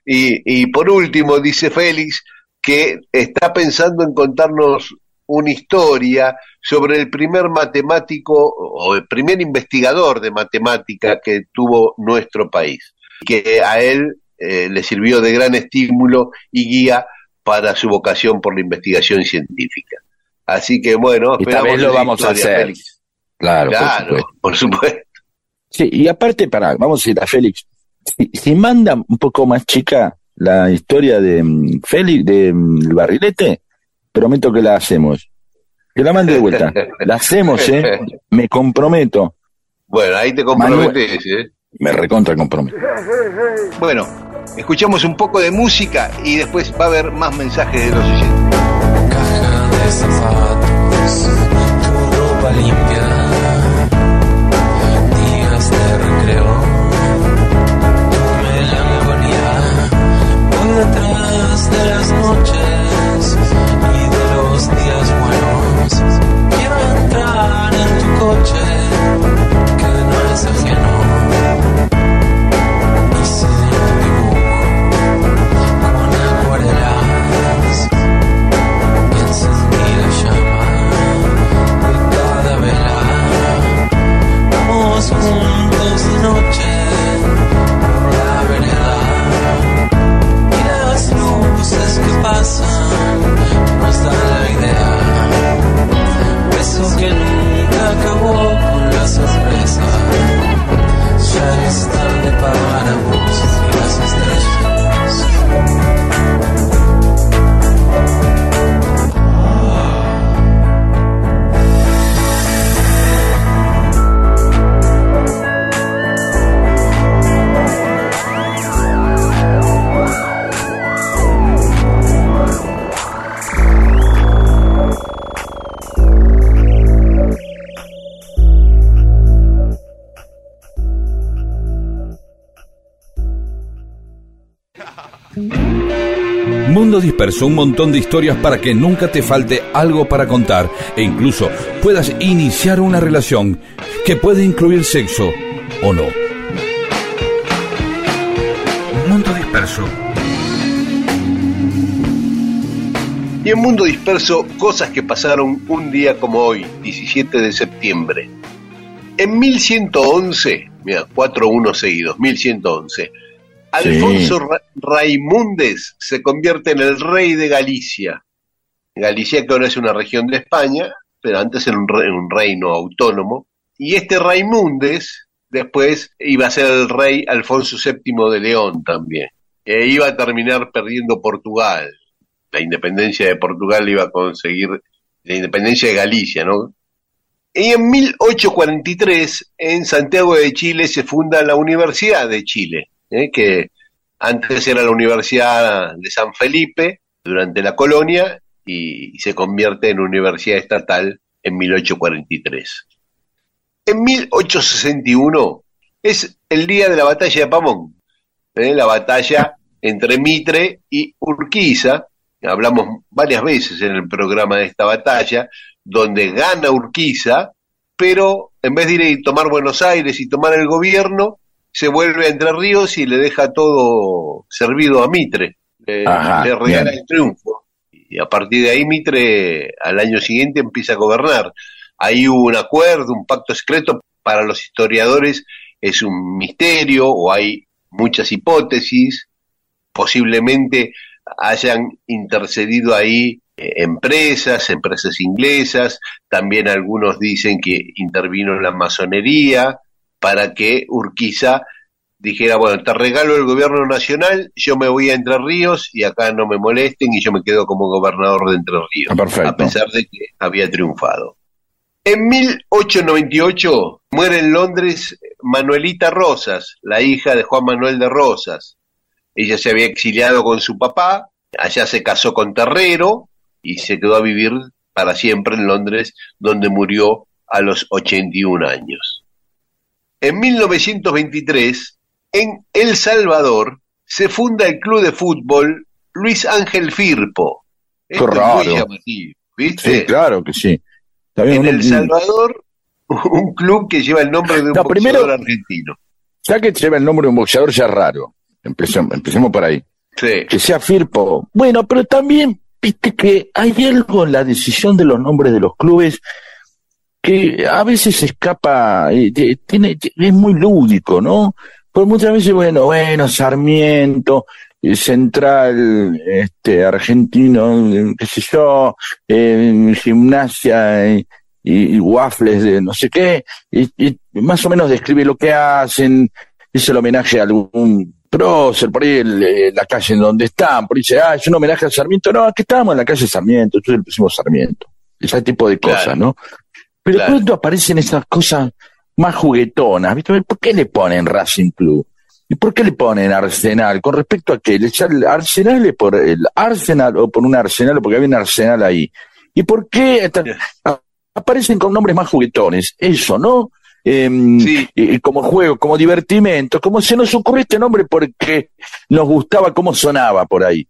Speaker 1: Y, y por último, dice Félix que está pensando en contarnos una historia sobre el primer matemático o el primer investigador de matemática que tuvo nuestro país, que a él eh, le sirvió de gran estímulo y guía para su vocación por la investigación científica. Así que bueno,
Speaker 2: vez lo vamos a hacer.
Speaker 1: Félix.
Speaker 2: Claro, por supuesto.
Speaker 1: por supuesto.
Speaker 2: Sí, y aparte, para, vamos a ir a Félix. Si, si manda un poco más chica la historia de mm, Félix, de mm, barrilete, prometo que la hacemos. Que la mande de vuelta. (laughs) La hacemos, ¿eh? Me comprometo.
Speaker 1: Bueno, ahí te comprometes, ¿eh?
Speaker 2: Me recontra comprometo.
Speaker 11: Bueno, escuchamos un poco de música y después va a haber más mensajes de los oyentes.
Speaker 5: Caja de zapatos, tu ropa limpia, noches y de los días buenos. Quiero entrar en
Speaker 4: tu coche. Un montón de historias para que nunca te falte algo para contar e incluso puedas iniciar una relación que puede incluir sexo o no. Mundo Disperso.
Speaker 1: Y en Mundo Disperso, cosas que pasaron un día como hoy, 17 de septiembre. En 1111, mira, 4-1 seguidos, 1111, Alfonso Ra- Raimundes se convierte en el rey de Galicia. Galicia que ahora es una región de España, pero antes era un, re- un reino autónomo. Y este Raimundes después iba a ser el rey Alfonso VII de León también. E iba a terminar perdiendo Portugal. La independencia de Portugal iba a conseguir la independencia de Galicia, ¿no? Y en 1843, en Santiago de Chile, se funda la Universidad de Chile, ¿eh? que antes era la Universidad de San Felipe durante la colonia y se convierte en universidad estatal en 1843. En 1861 es el día de la batalla de Pamón, ¿eh? la batalla entre Mitre y Urquiza. Hablamos varias veces en el programa de esta batalla, donde gana Urquiza, pero en vez de ir y tomar Buenos Aires y tomar el gobierno, se vuelve a Entre Ríos y le deja todo servido a Mitre. Le,
Speaker 2: Ajá,
Speaker 1: le regala
Speaker 2: bien.
Speaker 1: el triunfo. Y a partir de ahí Mitre al año siguiente empieza a gobernar. Ahí hubo un acuerdo, un pacto secreto, para los historiadores es un misterio o hay muchas hipótesis, posiblemente hayan intercedido ahí eh, empresas, empresas inglesas, también algunos dicen que intervino la masonería para que Urquiza dijera, bueno, te regalo el gobierno nacional, yo me voy a Entre Ríos y acá no me molesten y yo me quedo como gobernador de Entre Ríos,
Speaker 2: Ah, perfecto.
Speaker 1: a pesar de que había triunfado. En 1898 muere en Londres Manuelita Rosas, la hija de Juan Manuel de Rosas. Ella se había exiliado con su papá, allá se casó con Terrero y se quedó a vivir para siempre en Londres, donde murió a los 81 años. En 1923, en El Salvador, se funda el club de fútbol Luis Ángel Firpo. Esto es
Speaker 2: raro.
Speaker 1: muy llamativo, ¿viste?
Speaker 2: Sí, claro que sí.
Speaker 1: En El Salvador, (laughs) un club que lleva el nombre de un
Speaker 2: No, primero-
Speaker 1: boxeador argentino.
Speaker 2: Ya que lleva el nombre de un boxeador ya es raro. Empecemos, empecemos por ahí.
Speaker 1: Sí.
Speaker 2: Que sea Firpo. Bueno, pero también, viste que hay algo en la decisión de los nombres de los clubes que a veces escapa, eh, tiene, es muy lúdico, ¿no? Pues muchas veces, bueno, bueno, Sarmiento, eh, Central, este, Argentino, eh, qué sé yo, eh, Gimnasia eh, y, y Waffles de no sé qué, y, y más o menos describe lo que hacen, es el homenaje a algún prócer, por ahí el, la calle en donde están, por ahí dice, ah, es un homenaje a Sarmiento, no, aquí estamos en la calle Sarmiento, entonces le pusimos Sarmiento, ese tipo de cosas,
Speaker 1: Claro.
Speaker 2: ¿no? Pero
Speaker 1: Claro.
Speaker 2: pronto aparecen esas cosas más juguetonas, ¿viste? ¿Por qué le ponen Racing Club? ¿Y por qué le ponen Arsenal? ¿Con respecto a qué? ¿Le Arsenal es por el Arsenal o por un Arsenal o porque había un Arsenal ahí? ¿Y por qué aparecen con nombres más juguetones? Eso, ¿no? Em,
Speaker 1: Sí.
Speaker 2: como juego, como divertimento, como se nos ocurrió este nombre porque nos gustaba cómo sonaba por ahí.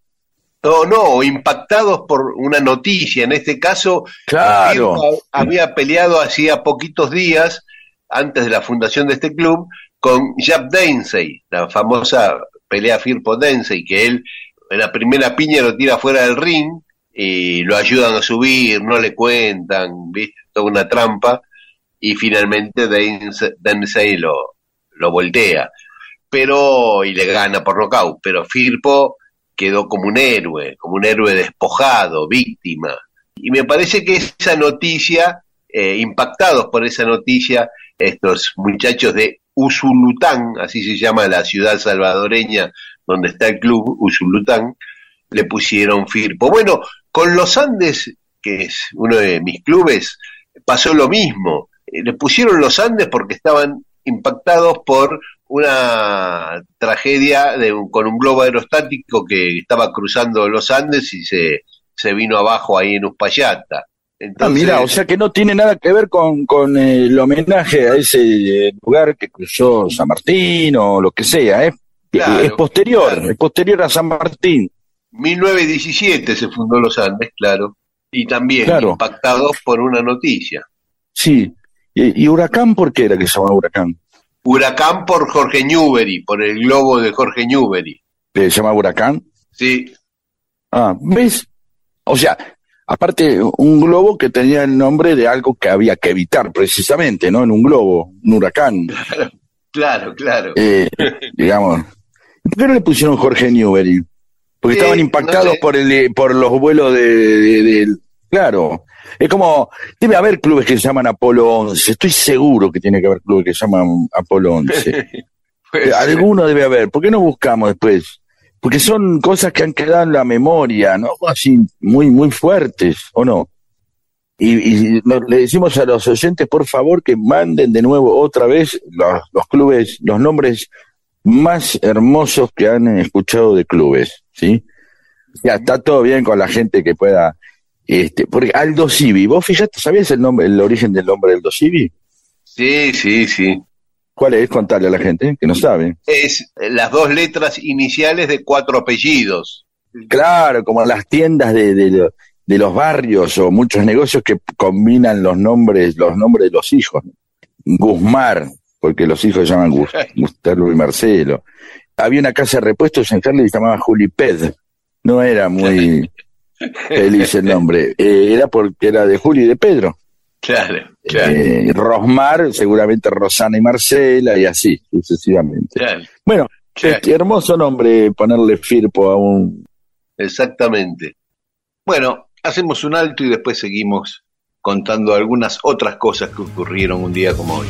Speaker 1: No, no, impactados por una noticia. En este caso,
Speaker 2: Claro.
Speaker 1: Firpo había peleado hacía poquitos días, antes de la fundación de este club, con Jap Densey, la famosa pelea Firpo Densey, que él en la primera piña lo tira fuera del ring y lo ayudan a subir, no le cuentan, ¿viste? Toda una trampa. y finalmente Dens- Dempsey lo, lo voltea, pero y le gana por nocaut, pero Firpo quedó como un héroe, como un héroe despojado, víctima. Y me parece que esa noticia, eh, impactados por esa noticia, estos muchachos de Usulután, así se llama la ciudad salvadoreña donde está el club Usulután, le pusieron Firpo. Bueno, con los Andes, que es uno de mis clubes, pasó lo mismo. Eh, Le pusieron los Andes porque estaban impactados por una tragedia de un- con un globo aerostático que estaba cruzando los Andes y se, se vino abajo ahí en Uspallata.
Speaker 2: Ah,
Speaker 1: Entonces,
Speaker 2: mira, o sea que no tiene nada que ver con, con eh, el homenaje a ese eh, lugar que cruzó San Martín o lo que sea, ¿eh?
Speaker 1: Claro,
Speaker 2: es posterior,
Speaker 1: claro.
Speaker 2: es posterior a San Martín.
Speaker 1: 1917 se fundó los Andes, claro, y también
Speaker 2: Claro.
Speaker 1: impactados por una noticia.
Speaker 2: Sí. ¿Y, y Huracán por qué era que se llamaba Huracán?
Speaker 1: Huracán por Jorge Newbery, por el globo de Jorge Newbery.
Speaker 2: ¿Que se llama Huracán?
Speaker 1: Sí,
Speaker 2: Ah, ¿ves? O sea, aparte, un globo que tenía el nombre de algo que había que evitar precisamente, ¿no? En un globo, un huracán,
Speaker 1: claro, claro.
Speaker 2: eh, (laughs) digamos. ¿Por qué no le pusieron Jorge Newbery? Porque
Speaker 1: Sí,
Speaker 2: estaban
Speaker 1: no
Speaker 2: impactados
Speaker 1: sé.
Speaker 2: por el por los vuelos de, de- del- Claro. Es como, debe haber clubes que se llaman Apolo 11. Estoy seguro que tiene que haber clubes que se llaman Apolo 11. (laughs)
Speaker 1: Puede ser.
Speaker 2: Alguno debe haber. ¿Por qué no buscamos después? Porque son cosas que han quedado en la memoria, ¿no? Así muy, muy fuertes, ¿o no? Y, le decimos a los oyentes, por favor, que manden de nuevo otra vez los, los clubes, los nombres más hermosos que han escuchado de clubes, ¿sí? Ya está todo bien con la gente que pueda, este, porque Aldo Civi, ¿vos fíjate, sabías el nombre, el origen del nombre Aldo Civi?
Speaker 1: Sí, sí, sí.
Speaker 2: ¿Cuál es? Contarle a la gente que no sabe.
Speaker 1: Es las dos letras iniciales de cuatro apellidos.
Speaker 2: Claro, como las tiendas de, de, lo- de los barrios o muchos negocios que combinan los nombres, los nombres de los hijos. Guzmar, porque los hijos se llaman Gus- (laughs) Gustavo y Marcelo. Había una casa de repuestos en Carles que se llamaba Juliped. No era muy (laughs) feliz el nombre. Eh, era porque era de Juli y de Pedro.
Speaker 1: Claro, claro,
Speaker 2: Eh, Rosmar, seguramente Rosana y Marcela, y así sucesivamente.
Speaker 1: claro,
Speaker 2: Bueno,
Speaker 1: claro.
Speaker 2: este hermoso nombre, ponerle Firpo a un
Speaker 1: exactamente.
Speaker 11: Bueno, hacemos un alto y después seguimos contando algunas otras cosas que ocurrieron un día como hoy.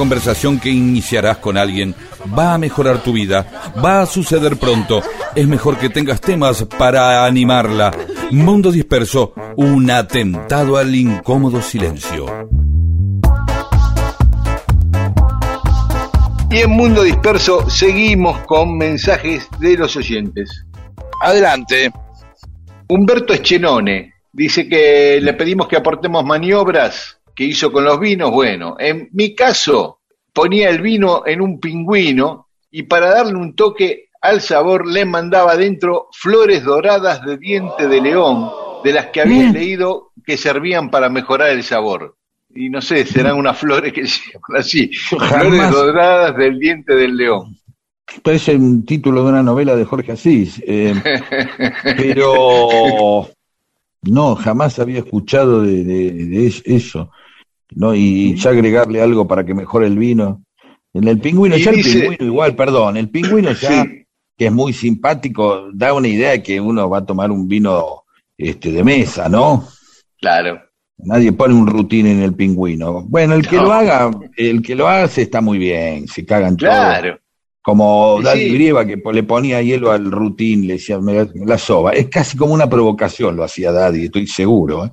Speaker 4: Conversación que iniciarás con alguien va a mejorar tu vida, va a suceder pronto. Es mejor que tengas temas para animarla. Mundo disperso, un atentado al incómodo silencio.
Speaker 11: Y en Mundo Disperso seguimos con mensajes de los oyentes.
Speaker 2: Adelante.
Speaker 11: Humberto Eschenone Dice que le pedimos que aportemos maniobras que hizo con los vinos. Bueno, en mi caso ponía el vino en un pingüino y para darle un toque al sabor le mandaba dentro flores doradas de diente de león, de las que había
Speaker 9: Bien.
Speaker 11: leído que servían para mejorar el sabor. Y no sé, serán unas flores que (laughs) se llaman así, flores doradas del diente del león.
Speaker 4: Parece un título de una novela de Jorge Asís. eh, (laughs) pero no, jamás había escuchado de, de- de es- eso. ¿No? Y ya agregarle algo para que mejore el vino. En el pingüino,
Speaker 11: Y
Speaker 4: ya
Speaker 11: dice-
Speaker 4: el pingüino igual, perdón, el pingüino ya,
Speaker 11: Sí.
Speaker 4: que es muy simpático, da una idea de que uno va a tomar un vino este, de mesa, ¿no?
Speaker 11: Claro.
Speaker 4: Nadie pone un rutín en el pingüino. Bueno, el que
Speaker 11: No.
Speaker 4: lo haga, el que lo hace está muy bien, se cagan todos.
Speaker 11: Claro.
Speaker 4: Como
Speaker 11: Sí.
Speaker 4: Brieva, que le ponía hielo al rutín, le decía, "Me la, me la soba. Es casi como una provocación, lo hacía Daddy, estoy seguro. ¿eh?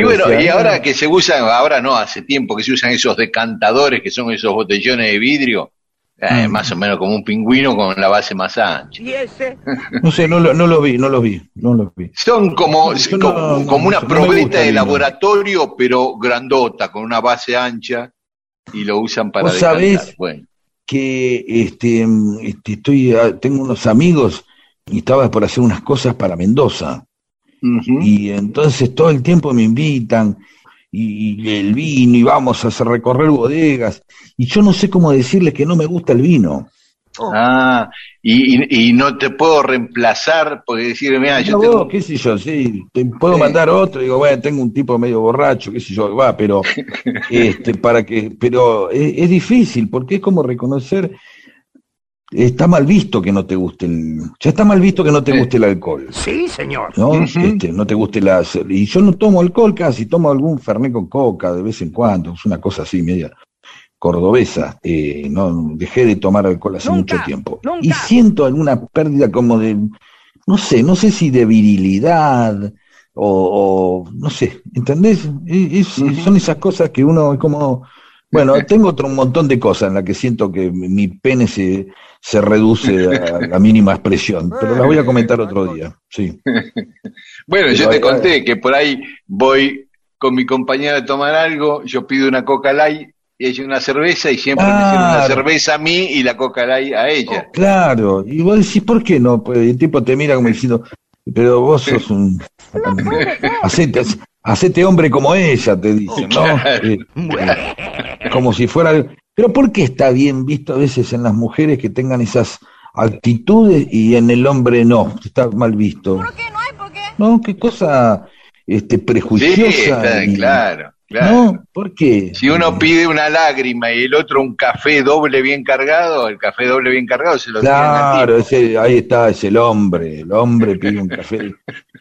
Speaker 11: Y bueno, y
Speaker 4: "Ah,
Speaker 11: ahora que se usan, ahora no, hace tiempo que se usan esos decantadores que son esos botellones de vidrio, eh,
Speaker 4: Mm.
Speaker 11: más o menos como un pingüino con la base más ancha.
Speaker 4: No sé, no lo, no lo vi, no lo vi, no lo vi.
Speaker 11: Son como, como,
Speaker 4: no- no-
Speaker 11: como una probeta de laboratorio, pero grandota, con una base ancha, y lo usan para
Speaker 4: ¿Vos
Speaker 11: decantar.
Speaker 4: sabés?
Speaker 11: Bueno,
Speaker 4: que este, este, estoy, ah, tengo unos amigos y estaba por hacer unas cosas para Mendoza. Y entonces todo el tiempo me invitan y, y el vino y vamos a hacer recorrer bodegas. Y yo no sé cómo decirles que no me gusta el vino.
Speaker 11: Ah, y, y- y no te puedo reemplazar porque decir, mira, yo
Speaker 4: No,
Speaker 11: tengo
Speaker 4: vos, qué sé yo, sí, te puedo
Speaker 11: Sí.
Speaker 4: mandar otro, digo, bueno, tengo un tipo medio borracho, qué sé yo, va, pero (laughs) este, para que, pero es, es difícil, porque es como reconocer, está mal visto que no te guste el, ya está mal visto que no te guste el alcohol.
Speaker 9: Sí, señor.
Speaker 4: ¿no? Este, no te guste la... Y yo no tomo alcohol casi, tomo algún fernet con coca de vez en cuando, es una cosa así media cordobesa. Eh, no Dejé de tomar alcohol hace
Speaker 9: Nunca,
Speaker 4: mucho tiempo.
Speaker 9: nunca.
Speaker 4: Y siento alguna pérdida como de, no sé, no sé si de virilidad o, o no sé, ¿entendés? Es- es- Son esas cosas que uno es como... Bueno, (laughs) tengo otro montón de cosas en las que siento que mi pene se, se reduce a la mínima expresión, pero las voy a comentar otro día, sí. (laughs)
Speaker 11: Bueno, yo te
Speaker 4: hay-
Speaker 11: conté que por ahí voy con mi compañera a tomar algo, yo pido una Coca Light y ella una cerveza y siempre me sirven una cerveza a mí y la Coca Light a ella.
Speaker 4: Claro, y vos decís, ¿por qué no? Pues el tipo te mira como diciendo, pero vos sos un... Hacete, hacete hombre como ella, te dicen, ¿no? Eh, eh, como si fuera... Pero ¿por qué está bien visto a veces en las mujeres que tengan esas actitudes y en el hombre no? Está mal visto.
Speaker 12: ¿Por qué no hay? ¿Por qué?
Speaker 4: No, qué cosa este,
Speaker 11: Sí,
Speaker 4: prejuiciosa.
Speaker 11: está-
Speaker 4: y-
Speaker 11: claro, claro.
Speaker 4: ¿No? ¿Por qué?
Speaker 11: Si uno pide una lágrima y el otro un café doble bien cargado, el café doble bien cargado se lo
Speaker 4: Claro, ese, ahí está, es el hombre, el hombre pide un café.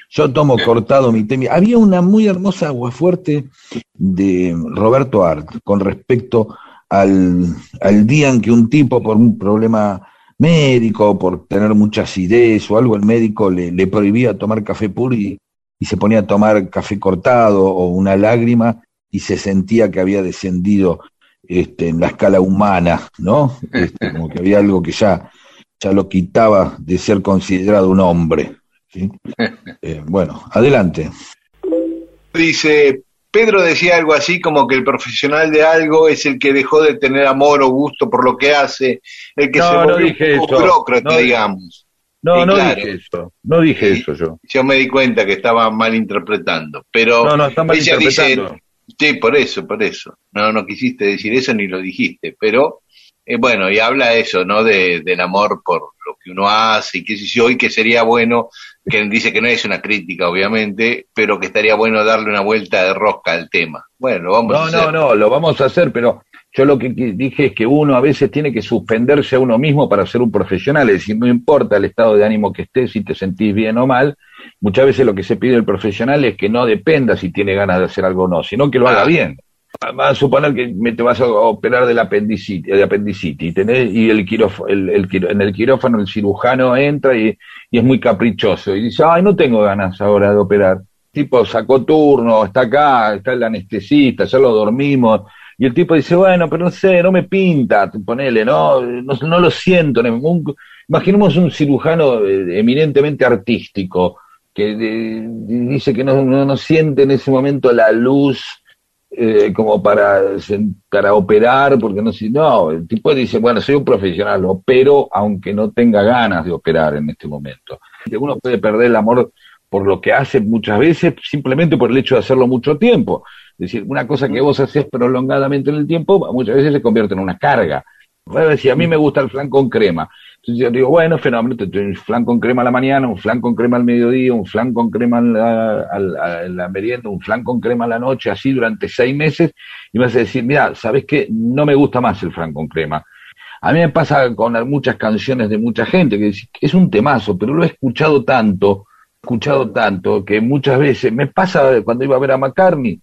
Speaker 4: Yo tomo cortado mi temi. Había una muy hermosa aguafuerte de Roberto Art con respecto al, al día en que un tipo por un problema médico, por tener mucha acidez o algo, el médico le, le prohibía tomar café puro y, y se ponía a tomar café cortado o una lágrima y se sentía que había descendido este, en la escala humana, ¿no? Este, como que había algo que ya, ya lo quitaba de ser considerado un hombre. ¿sí? Eh, bueno, adelante.
Speaker 11: Dice, Pedro decía algo así como que el profesional de algo es el que dejó de tener amor o gusto por lo que hace, el que
Speaker 4: No,
Speaker 11: se
Speaker 4: no
Speaker 11: volvió
Speaker 4: dije
Speaker 11: un
Speaker 4: eso.
Speaker 11: burócrata,
Speaker 4: No,
Speaker 11: digamos.
Speaker 4: No, no
Speaker 11: claro.
Speaker 4: dije eso, no dije eso yo.
Speaker 11: Yo me di cuenta que estaba mal interpretando, pero
Speaker 4: No, no, está mal
Speaker 11: ella dice. Sí, por eso, por eso. No, no quisiste decir eso ni lo dijiste, pero eh, bueno, y habla eso, ¿no? De, del amor por lo que uno hace y qué sé yo, y que sería bueno, que dice que no es una crítica, obviamente, pero que estaría bueno darle una vuelta de rosca al tema. Bueno, lo vamos a
Speaker 4: No,
Speaker 11: hacer.
Speaker 4: no, no, lo vamos a hacer, pero yo lo que dije es que uno a veces tiene que suspenderse a uno mismo para ser un profesional, es decir, no importa el estado de ánimo que estés, si te sentís bien o mal, muchas veces lo que se pide del profesional es que no dependa si tiene ganas de hacer algo o no, sino que lo haga bien. Vas a suponer que me te vas a operar del apendicitis, de apendicitis y, tenés, y el quiróf- el- el en el quirófano el cirujano entra y, y es muy caprichoso y dice, ay, no tengo ganas ahora de operar. Tipo, sacó turno, está acá, está el anestesista, ya lo dormimos. Y el tipo dice, bueno, pero no sé, no me pinta, ponele, no, no, no lo siento. imaginemos un cirujano eh, eminentemente artístico,
Speaker 9: que eh, dice que no, no, no siente en ese momento la luz eh, como para, para operar, porque no sé, no, el tipo dice, bueno, soy un profesional, opero aunque no tenga ganas de operar en este momento. Uno puede perder el amor por lo que hace muchas veces simplemente por el hecho de hacerlo mucho tiempo. Decir, una cosa que vos haces prolongadamente en el tiempo muchas veces se convierte en una carga. Decir, a mí me gusta el flan con crema. Entonces yo digo, bueno, fenómeno, te un flan con crema a la mañana, un flan con crema al mediodía, un flan con crema a la merienda, un flan con crema a la noche, así durante seis meses, y me vas a decir, mira, ¿sabes qué? No me gusta más el flan con crema. A mí me pasa con muchas canciones de mucha gente que es un temazo, pero lo he escuchado tanto, escuchado tanto, que muchas veces me pasa cuando iba a ver a McCartney,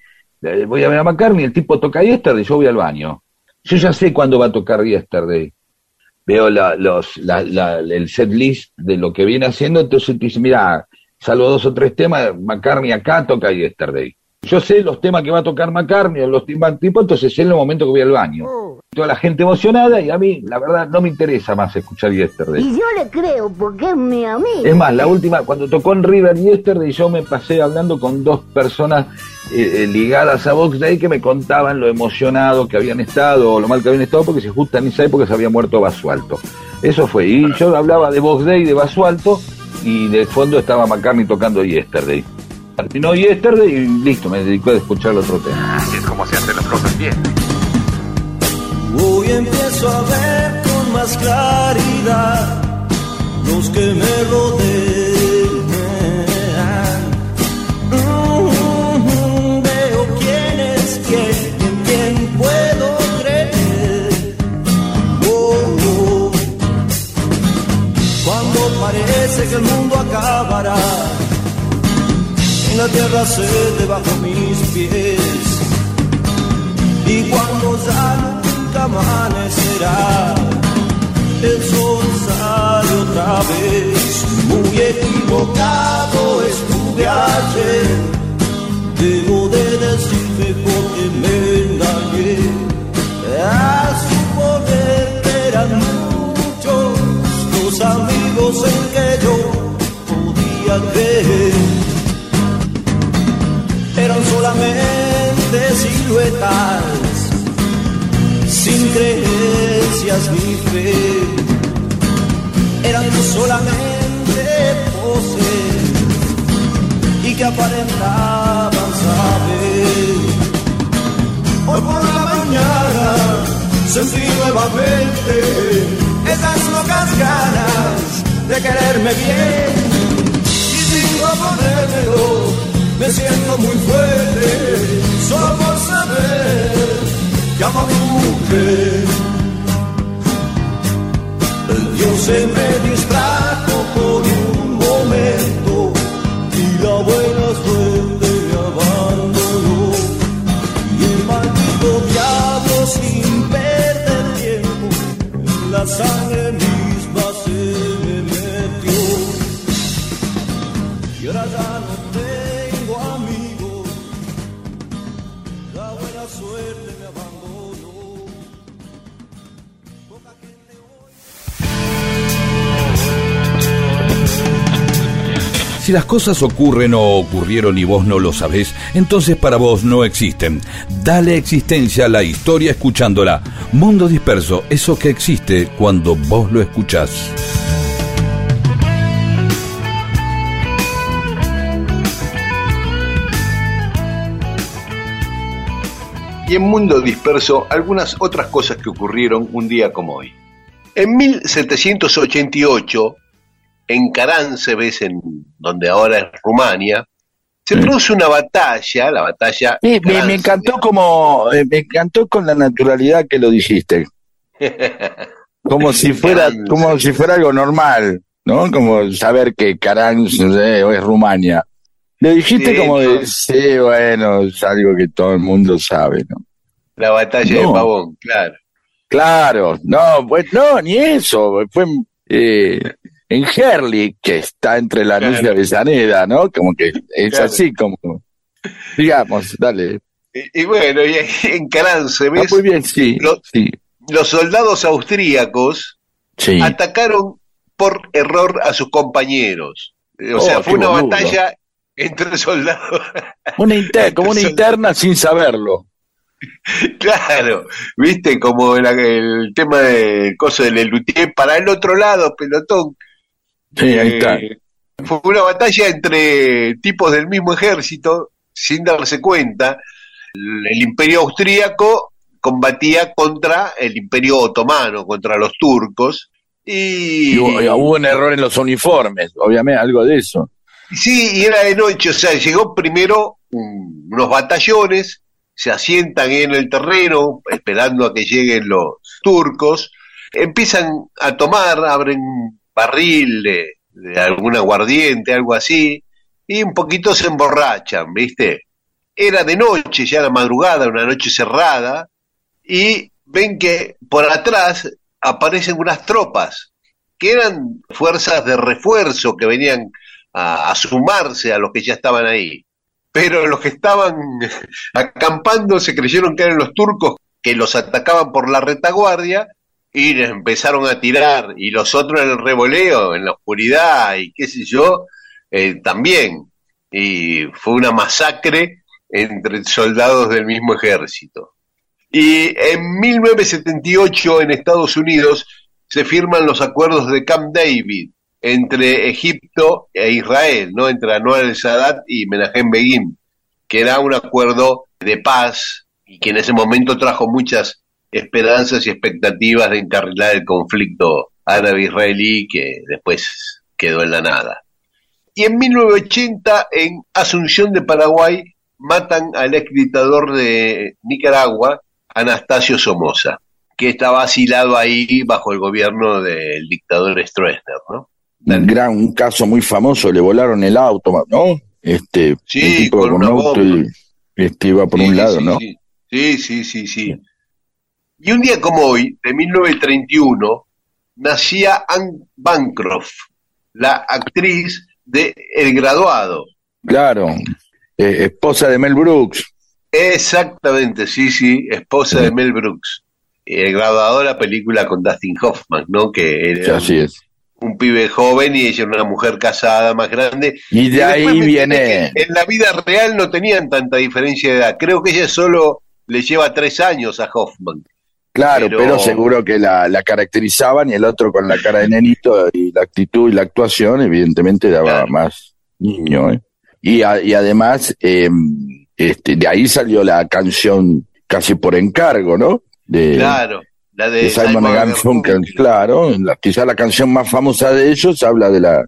Speaker 9: voy a ver a McCartney, el tipo toca Yesterday, yo voy al baño. Yo ya sé cuándo va a tocar Yesterday. Veo la, los, la, la- el set list de lo que viene haciendo, entonces tú dices, mira, salvo dos o tres temas, McCartney acá toca Yesterday. Yo sé los temas que va a tocar McCartney o los temas tipo, entonces sé en el momento que voy al baño. Toda la gente emocionada y a mí, la verdad, no me interesa más escuchar Yesterday.
Speaker 12: Y yo le creo porque es mi amigo.
Speaker 9: Es más, la última, cuando tocó en River Yesterday, yo me pasé hablando con dos personas eh, eh, ligadas a Box Day que me contaban lo emocionado que habían estado o lo mal que habían estado porque se justo en esa época se había muerto Basualto. Eso fue. Y yo hablaba de Box Day, de Basualto, y de fondo estaba McCartney tocando Yesterday. Terminó Yesterday y listo, me dedicó a escuchar el otro tema.
Speaker 13: Así es como se hacen las cosas bien.
Speaker 7: Hoy empiezo a ver con más claridad los que me rodean. Mm, Veo quién es quién, en quién puedo creer. Oh, oh. Cuando parece que el mundo acabará, la tierra cede bajo mis pies. Y cuando ya nunca amanecerá, el sol sale otra vez. Muy equivocado estuve ayer. Debo de decirte porque me engañé. A su poder eran muchos los amigos en que yo podía creer solamente siluetas, sin creencias ni fe. Eran solamente poses y que aparentaban saber. Hoy por la mañana sentí nuevamente esas locas ganas de quererme bien y sin proponérmelo me siento muy fuerte solo por saber que amo a mi mujer. Dios se me
Speaker 4: Si las cosas ocurren o ocurrieron y vos no lo sabés, entonces para vos no existen. Dale existencia a la historia escuchándola. Mundo disperso, eso que existe cuando vos lo escuchás.
Speaker 1: y en Mundo Disperso algunas otras cosas que ocurrieron un día como hoy. En 1788, en Caránsebes, en donde ahora es Rumania, se produce una batalla, la batalla...
Speaker 2: Sí, me, me encantó como, eh, me encantó con la naturalidad que lo dijiste. (laughs) Como si fuera, como si fuera algo normal, ¿no? Como saber que Carán es Rumania. Lo dijiste
Speaker 1: Sí,
Speaker 2: como de,
Speaker 1: no.
Speaker 2: sí, bueno, es algo que todo el mundo sabe, ¿no?
Speaker 1: La batalla de. Pavón, claro.
Speaker 2: Claro, no, pues no, ni eso, fue eh, en Herli, que está entre la
Speaker 1: Claro.
Speaker 2: y Avellaneda, ¿no? Como que es
Speaker 1: Claro.
Speaker 2: así como, digamos, dale.
Speaker 1: Y, y bueno, y en Caránsebes,
Speaker 2: Ah, muy bien, sí,
Speaker 1: lo-
Speaker 2: sí,
Speaker 1: los soldados austríacos
Speaker 2: sí.
Speaker 1: atacaron por error a sus compañeros. O sea,
Speaker 2: Oh,
Speaker 1: fue una
Speaker 2: boludo.
Speaker 1: batalla entre soldados.
Speaker 2: Una inter- (laughs) como una interna sin saberlo.
Speaker 1: Claro, viste, como el, el tema del coso del Lelutier para el otro lado, pelotón.
Speaker 2: Sí, ahí está.
Speaker 1: Eh, Fue una batalla entre tipos del mismo ejército, sin darse cuenta. El, el imperio austríaco combatía contra el imperio otomano, contra los turcos. Y,
Speaker 2: Y hubo, un error en los uniformes, obviamente, algo de eso.
Speaker 1: Sí, y era de noche, o sea, llegó primero un- unos batallones, se asientan en el terreno, esperando a que lleguen los turcos, empiezan a tomar, abren barril de, de algún aguardiente, algo así, y un poquito se emborrachan, ¿viste? Era de noche, ya la madrugada, una noche cerrada, y ven que por atrás aparecen unas tropas, que eran fuerzas de refuerzo que venían a, a sumarse a los que ya estaban ahí. Pero los que estaban (laughs) acampando se creyeron que eran los turcos que los atacaban por la retaguardia y empezaron a tirar. Y los otros en el revoleo, en la oscuridad y qué sé yo, eh, también. Y fue una masacre entre soldados del mismo ejército. Y en 1978 en Estados Unidos se firman los acuerdos de Camp David entre Egipto e Israel, ¿no? Entre Anwar el-Sadat y Menachem Begin, que era un acuerdo de paz y que en ese momento trajo muchas esperanzas y expectativas de encarrilar el conflicto árabe-israelí que después quedó en la nada. Y en 1980 en Asunción de Paraguay matan al ex dictador de Nicaragua, Anastasio Somoza, que estaba asilado ahí bajo el gobierno del dictador Stroessner, ¿no?
Speaker 2: Un gran un caso muy famoso, le volaron el auto, ¿no? Este,
Speaker 1: Sí,
Speaker 2: un tipo
Speaker 1: con
Speaker 2: un auto y este, iba por
Speaker 1: Sí,
Speaker 2: un lado,
Speaker 1: sí,
Speaker 2: ¿no?
Speaker 1: Sí, sí, sí, sí. Y un día como hoy, de 1931, nacía Anne Bancroft, la actriz de El Graduado.
Speaker 2: Claro, eh, esposa de Mel Brooks.
Speaker 1: Exactamente, sí, sí, esposa de Mel Brooks. El Graduado, la película con Dustin Hoffman, ¿no? Que era
Speaker 2: Así es.
Speaker 1: un pibe joven y ella una mujer casada más grande.
Speaker 2: Y de ahí viene-
Speaker 1: En la vida real no tenían tanta diferencia de edad. Creo que ella solo le lleva tres años a Hoffman.
Speaker 2: Claro, pero,
Speaker 1: Pero-
Speaker 2: seguro que la, la caracterizaban y el otro con la cara de nenito y la actitud y la actuación, evidentemente daba más niño. ¿eh? Y, a- y además, eh, este, de ahí salió la canción casi por encargo, ¿no? De,
Speaker 1: Claro, la de,
Speaker 2: de Simon Garfunkel, claro. La, quizá la canción más famosa de ellos habla de la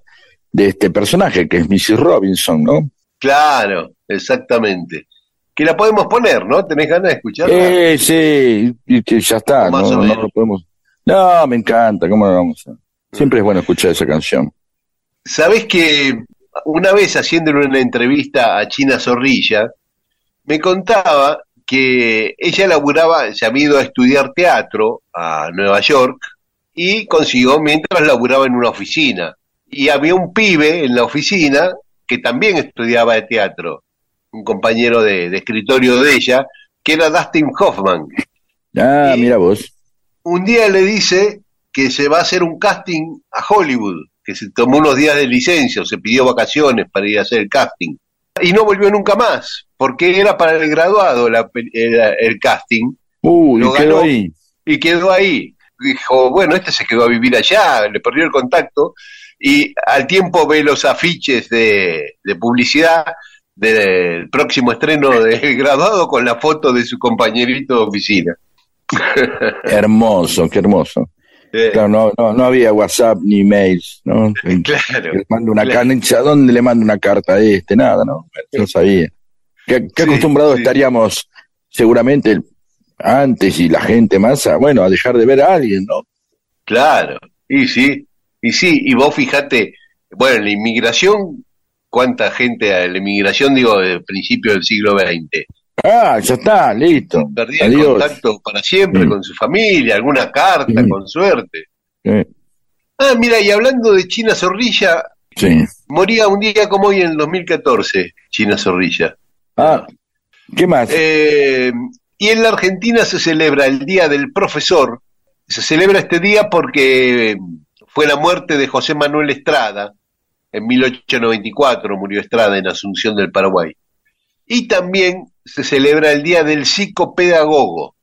Speaker 2: de este personaje que es Mrs. Robinson, ¿no?
Speaker 1: Claro, exactamente. Que la podemos poner, ¿no? ¿Tenés ganas de escucharla?
Speaker 2: Eh, sí, ya está,
Speaker 1: Más
Speaker 2: no,
Speaker 1: o
Speaker 2: no
Speaker 1: menos.
Speaker 2: lo podemos. No, me encanta, ¿cómo lo vamos a? Siempre es bueno escuchar esa canción.
Speaker 1: Sabés que una vez haciéndole una entrevista a China Zorrilla, me contaba que ella laburaba, se había ido a estudiar teatro a Nueva York y consiguió mientras laburaba en una oficina. Y había un pibe en la oficina que también estudiaba de teatro, un compañero de, de escritorio de ella, que era Dustin Hoffman.
Speaker 2: Ah, mira vos.
Speaker 1: un día le dice que se va a hacer un casting a Hollywood, que se tomó unos días de licencia o se pidió vacaciones para ir a hacer el casting. Y no volvió nunca más, porque era para el graduado la el casting.
Speaker 2: Uy,
Speaker 1: Lo
Speaker 2: quedó
Speaker 1: ganó
Speaker 2: ahí.
Speaker 1: Y quedó ahí. Dijo, bueno, este se quedó a vivir allá, le perdió el contacto. Y al tiempo ve los afiches de, de publicidad del próximo estreno de (laughs) graduado con la foto de su compañerito de oficina. (laughs)
Speaker 2: Hermoso, qué hermoso.
Speaker 1: Eh,
Speaker 2: Claro, no, no, no había WhatsApp ni mails, ¿no? (laughs)
Speaker 1: Claro.
Speaker 2: Le mando una
Speaker 1: claro.
Speaker 2: ¿a dónde le mando una carta a este? Nada, ¿no? No sabía. ¿Qué, qué
Speaker 1: Sí,
Speaker 2: acostumbrados
Speaker 1: sí.
Speaker 2: estaríamos seguramente antes y la gente más a, bueno, a dejar de ver a alguien, ¿no?
Speaker 1: Claro, y sí, y sí, y vos fijate, bueno, en la inmigración, cuánta gente, a la inmigración, digo, de principio del siglo XX,
Speaker 2: Ah, ya está, listo.
Speaker 1: perdía el contacto para siempre con su familia, alguna carta, con suerte.
Speaker 2: Eh,
Speaker 1: Ah, mira, y hablando de China Zorrilla,
Speaker 2: sí.
Speaker 1: moría un día como hoy en el 2014, China Zorrilla.
Speaker 2: Ah, ¿qué más?
Speaker 1: Eh, y en la Argentina se celebra el Día del Profesor. Se celebra este día porque fue la muerte de José Manuel Estrada, en 1894 murió Estrada en Asunción del Paraguay. Y también se celebra el Día del Psicopedagogo.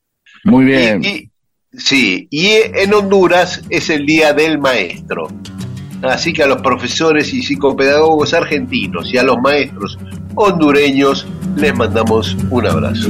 Speaker 2: Muy bien.
Speaker 1: Y, y- sí, y en Honduras es el Día del Maestro. Así que a los profesores y psicopedagogos argentinos y a los maestros hondureños les mandamos un abrazo.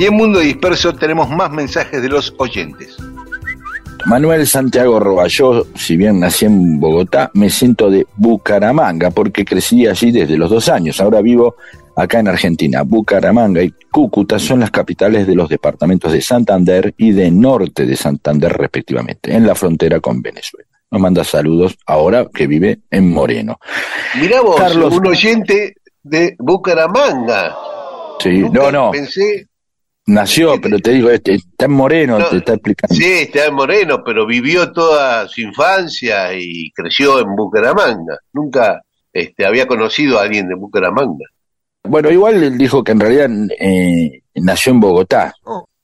Speaker 11: Y en Mundo Disperso tenemos más mensajes de los oyentes.
Speaker 2: Manuel Santiago Roa, yo, si bien nací en Bogotá, me siento de Bucaramanga porque crecí allí desde los dos años. Ahora vivo acá en Argentina. Bucaramanga y Cúcuta son las capitales de los departamentos de Santander y de Norte de Santander, respectivamente, en la frontera con Venezuela. Nos manda saludos ahora que vive en Moreno.
Speaker 1: Mirá vos,
Speaker 2: Carlos.
Speaker 1: un oyente de Bucaramanga.
Speaker 2: Sí,
Speaker 1: Nunca
Speaker 2: no, no,
Speaker 1: Pensé,
Speaker 2: nació, pero te digo, este, está en Moreno,
Speaker 1: No,
Speaker 2: te está explicando.
Speaker 1: sí, está en Moreno, pero vivió toda su infancia y creció en Bucaramanga. Nunca este, había conocido a alguien de Bucaramanga.
Speaker 2: Bueno, igual él dijo que en realidad eh, nació en Bogotá.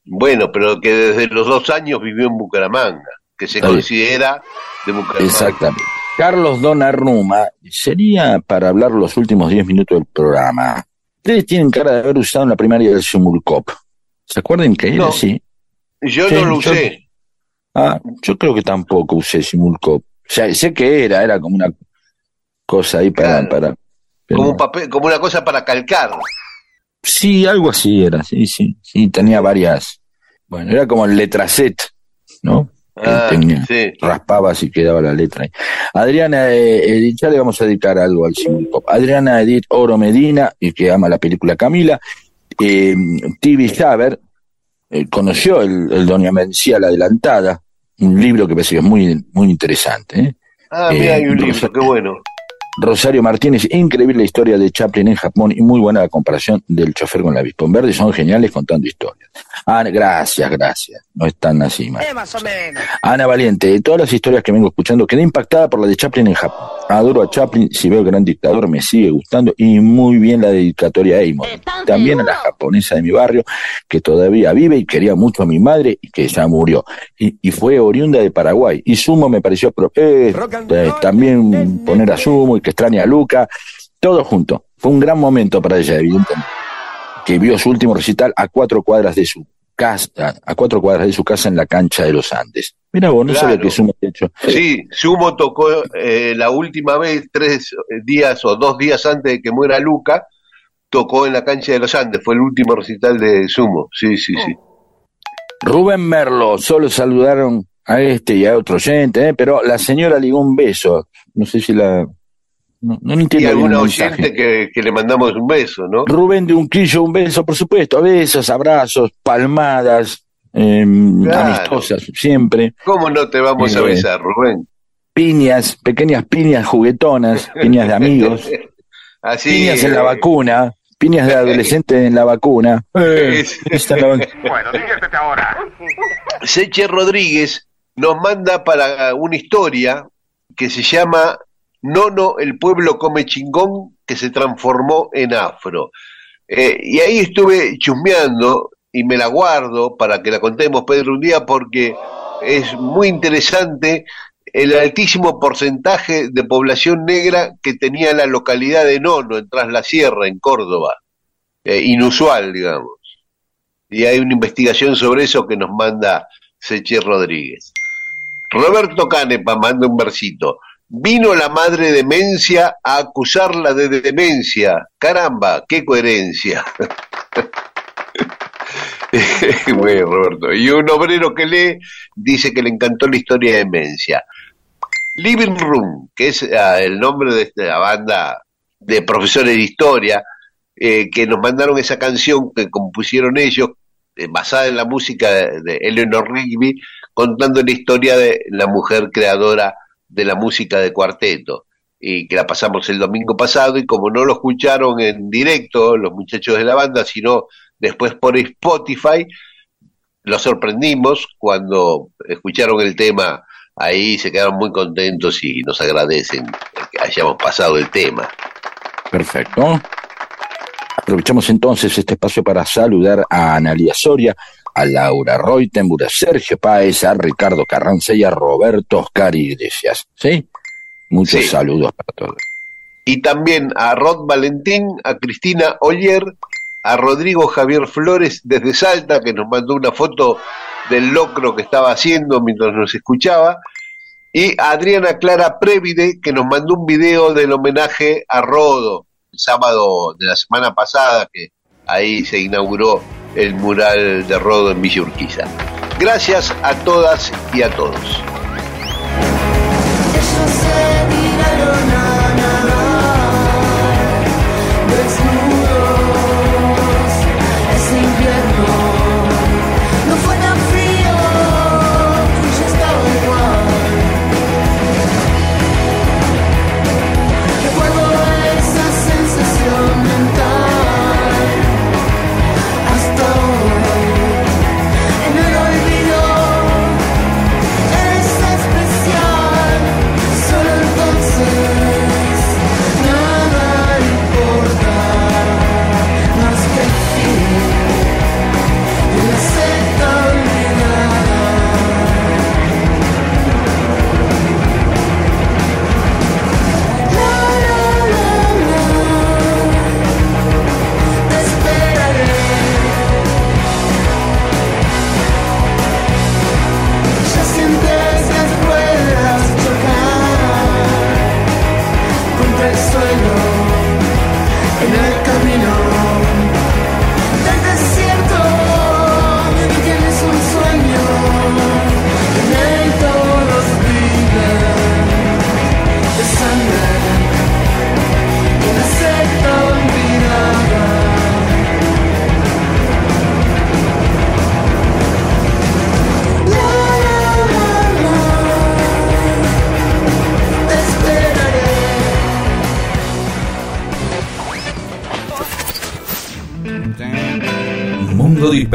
Speaker 1: Bueno, pero que desde los dos años vivió en Bucaramanga, que se considera de Bucaramanga.
Speaker 2: Exactamente. Carlos Donnarumma, sería para hablar los últimos 10 minutos del programa. Ustedes tienen cara de haber usado en la primaria del Simulcop. ¿Se acuerdan que era
Speaker 1: No.
Speaker 2: así?
Speaker 1: Yo
Speaker 2: Sí,
Speaker 1: no lo
Speaker 2: yo-
Speaker 1: usé.
Speaker 2: Ah, yo creo que tampoco usé Simulcop. O sea, sé que era, era como una cosa ahí para...
Speaker 1: Claro.
Speaker 2: para pero-
Speaker 1: Como, un papel, como una cosa para calcar.
Speaker 2: Sí, algo así era, sí, sí, sí, tenía varias. Bueno, era como el letracet, ¿no?
Speaker 1: Ah,
Speaker 2: tenía,
Speaker 1: sí.
Speaker 2: raspabas y quedaba la letra ahí. Adriana eh, Edith, ya le vamos a dedicar algo al Simulcop. Adriana Edith Oro Medina, y que ama la película Camila. Eh, Tibi Saber eh, conoció el, el Doña Mencía la Adelantada, un libro que parece que es muy, muy interesante. ¿eh?
Speaker 1: Ah,
Speaker 2: Eh,
Speaker 1: mira, hay un
Speaker 2: entonces-
Speaker 1: libro, qué bueno.
Speaker 2: Rosario Martínez, increíble la historia de Chaplin en Japón y muy buena la comparación del chofer con la avispón verde, son geniales contando historias. Ah, gracias, gracias. No están así
Speaker 14: más o menos.
Speaker 2: Ana Valiente, de todas las historias que vengo escuchando, quedé impactada por la de Chaplin en Japón. Adoro a Chaplin, si veo Gran Dictador me sigue gustando y muy bien la dedicatoria a Amos. También a la japonesa de mi barrio, que todavía vive y quería mucho a mi madre y que ya murió. Y, y fue oriunda de Paraguay. Y Sumo me pareció pro- eh, eh, también poner a Sumo y que extraña a Luca, todo junto. Fue un gran momento para ella, evidentemente. que vio su último recital a cuatro cuadras de su casa, a cuatro cuadras de su casa en la cancha de los Andes. Mira vos, no
Speaker 1: Claro.
Speaker 2: sabía que Sumo había hecho.
Speaker 1: Sí, Sumo tocó eh, la última vez, tres días o dos días antes de que muera Luca, tocó en la cancha de los Andes, fue el último recital de Sumo, sí, sí, sí.
Speaker 2: Rubén Merlo, solo saludaron a este y a otro oyente, ¿eh? pero la señora ligó un beso. No sé si la. No, no
Speaker 1: Y
Speaker 2: entiendo mensaje.
Speaker 1: oyente que, que le mandamos un beso, ¿no?
Speaker 2: Rubén de Unquillo, un beso, por supuesto. Besos, abrazos, palmadas, eh,
Speaker 1: Claro.
Speaker 2: amistosas, siempre.
Speaker 1: ¿Cómo no te vamos a
Speaker 2: Eh,
Speaker 1: besar, Rubén?
Speaker 2: Piñas, pequeñas piñas juguetonas, piñas de amigos, (laughs)
Speaker 1: Así.
Speaker 2: piñas en la vacuna, piñas de adolescente en la vacuna. (laughs) Eh,
Speaker 15: Bueno, diviértete ahora.
Speaker 1: Seche Rodríguez nos manda para una historia que se llama Nono, el pueblo come chingón, que se transformó en afro. Eh, y ahí estuve chusmeando y me la guardo para que la contemos, Pedro, un día porque es muy interesante el altísimo porcentaje de población negra que tenía la localidad de Nono, en Tras la Sierra, en Córdoba. Eh, inusual, digamos. Y hay una investigación sobre eso que nos manda Seche Rodríguez. Roberto Canepa manda un versito. Vino la madre demencia a acusarla de demencia. Caramba, qué coherencia. (laughs) Roberto. Y un obrero que lee dice que le encantó la historia de demencia. Living Room, que es ah, el nombre de esta banda de profesores de historia, eh, que nos mandaron esa canción que compusieron ellos, eh, basada en la música de, de Eleanor Rigby, contando la historia de la mujer creadora de la música de cuarteto, y que la pasamos el domingo pasado, y como no lo escucharon en directo los muchachos de la banda, sino después por Spotify, los sorprendimos cuando escucharon el tema ahí, se quedaron muy contentos y nos agradecen que hayamos pasado el tema.
Speaker 2: Perfecto. Aprovechamos entonces este espacio para saludar a Analia Soria, a Laura Reutenburg, a Sergio Páez, a Ricardo Carranza y a Roberto Oscar Iglesias. ¿Sí? Muchos
Speaker 1: Sí.
Speaker 2: saludos para todos.
Speaker 1: y también a Rod Valentín, a Cristina Oller, a Rodrigo Javier Flores desde Salta, que nos mandó una foto del locro que estaba haciendo mientras nos escuchaba, y a Adriana Clara Previde, que nos mandó un video del homenaje a Rodo, el sábado de la semana pasada, que ahí se inauguró el mural de Rodo en Villa Urquiza. Gracias a todas y a todos.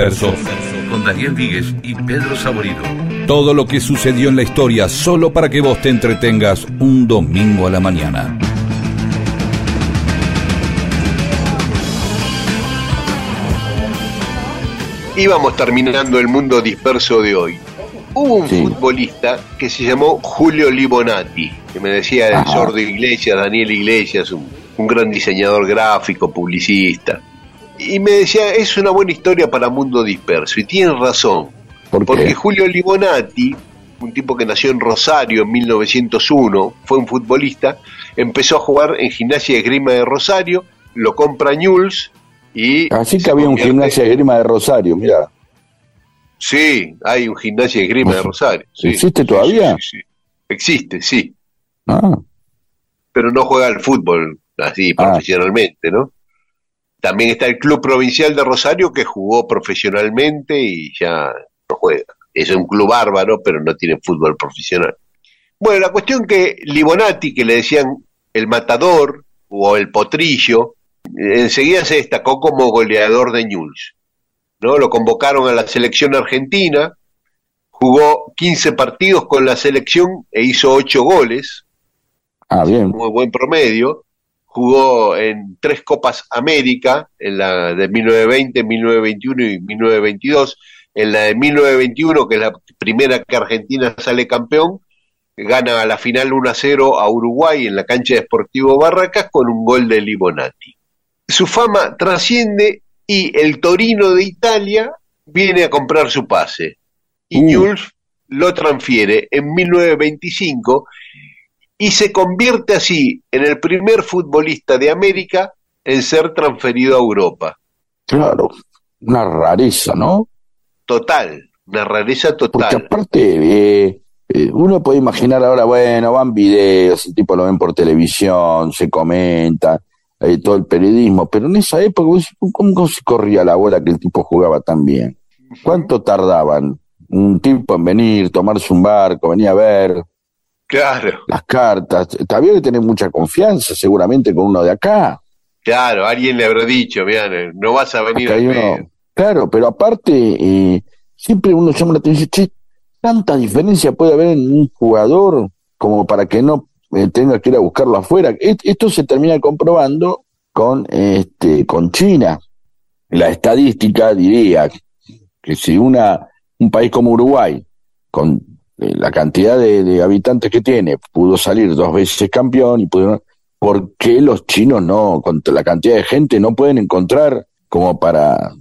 Speaker 9: Disperso, con Daniel Víguez y Pedro Saborido. Todo lo que sucedió en la historia solo para que vos te entretengas un domingo a la mañana.
Speaker 1: íbamos terminando el mundo disperso de hoy. Hubo un futbolista que se llamó Julio Libonati, que me decía el sordo Iglesias, Daniel Iglesias, un, un gran diseñador gráfico, publicista. Y me decía, es una buena historia para Mundo Disperso. Y tienen razón.
Speaker 2: ¿Por
Speaker 1: Porque? Julio Libonati, un tipo que nació en Rosario en 1901, fue un futbolista, empezó a jugar en Gimnasia de Esgrima de Rosario, lo compra Newell's y...
Speaker 2: Así que había un gimnasia de grima de Rosario, mira.
Speaker 1: Sí, hay un Gimnasia de Esgrima de Rosario. sí.
Speaker 2: ¿Existe
Speaker 1: Sí,
Speaker 2: todavía?
Speaker 1: sí, sí, sí. Existe, sí.
Speaker 2: Ah,
Speaker 1: pero no juega al fútbol así
Speaker 2: Ah.
Speaker 1: profesionalmente, ¿no? También está el Club Provincial de Rosario que jugó profesionalmente y ya no juega. Es un club bárbaro, pero no tiene fútbol profesional. Bueno, la cuestión que Libonati, que le decían el matador o el potrillo, enseguida se destacó como goleador de Newell's. ¿no? Lo convocaron a la selección argentina, jugó 15 partidos con la selección e hizo 8 goles,
Speaker 2: ah, bien.
Speaker 1: muy buen promedio. Jugó en tres Copas América, en la de 1920, 1921 y 1922. En la de 1921, que es la primera que Argentina sale campeón, gana a la final 1 a 0 a Uruguay en la cancha de Sportivo Barracas con un gol de Libonati. Su fama trasciende y el Torino de Italia viene a comprar su pase. Y
Speaker 2: Uh.
Speaker 1: Newell's lo transfiere en 1925 y se convierte así en el primer futbolista de América en ser transferido a Europa.
Speaker 2: Claro, una rareza, ¿no?
Speaker 1: Total, una rareza
Speaker 2: Porque
Speaker 1: total.
Speaker 2: aparte, eh, eh, uno puede imaginar ahora, bueno, van videos, el tipo lo ven por televisión, se comenta, eh, todo el periodismo, pero en esa época, ¿cómo, se corría la bola que el tipo jugaba tan bien? ¿Cuánto tardaban un tipo en venir, tomarse un barco, venir a ver
Speaker 1: Claro,
Speaker 2: las cartas? Había que tener mucha confianza seguramente con uno de acá.
Speaker 1: claro, alguien le habrá dicho, mira, no vas a venir al
Speaker 2: uno- claro, pero aparte, eh, siempre uno llama la atención, che, tanta diferencia puede haber en un jugador como para que no eh, tenga que ir a buscarlo afuera. Et- Esto se termina comprobando con, este, con China. La estadística diría que si una, un país como Uruguay, con la cantidad de, de habitantes que tiene, pudo salir dos veces campeón y pudieron, ¿por qué los chinos no, con la cantidad de gente, no pueden encontrar como para...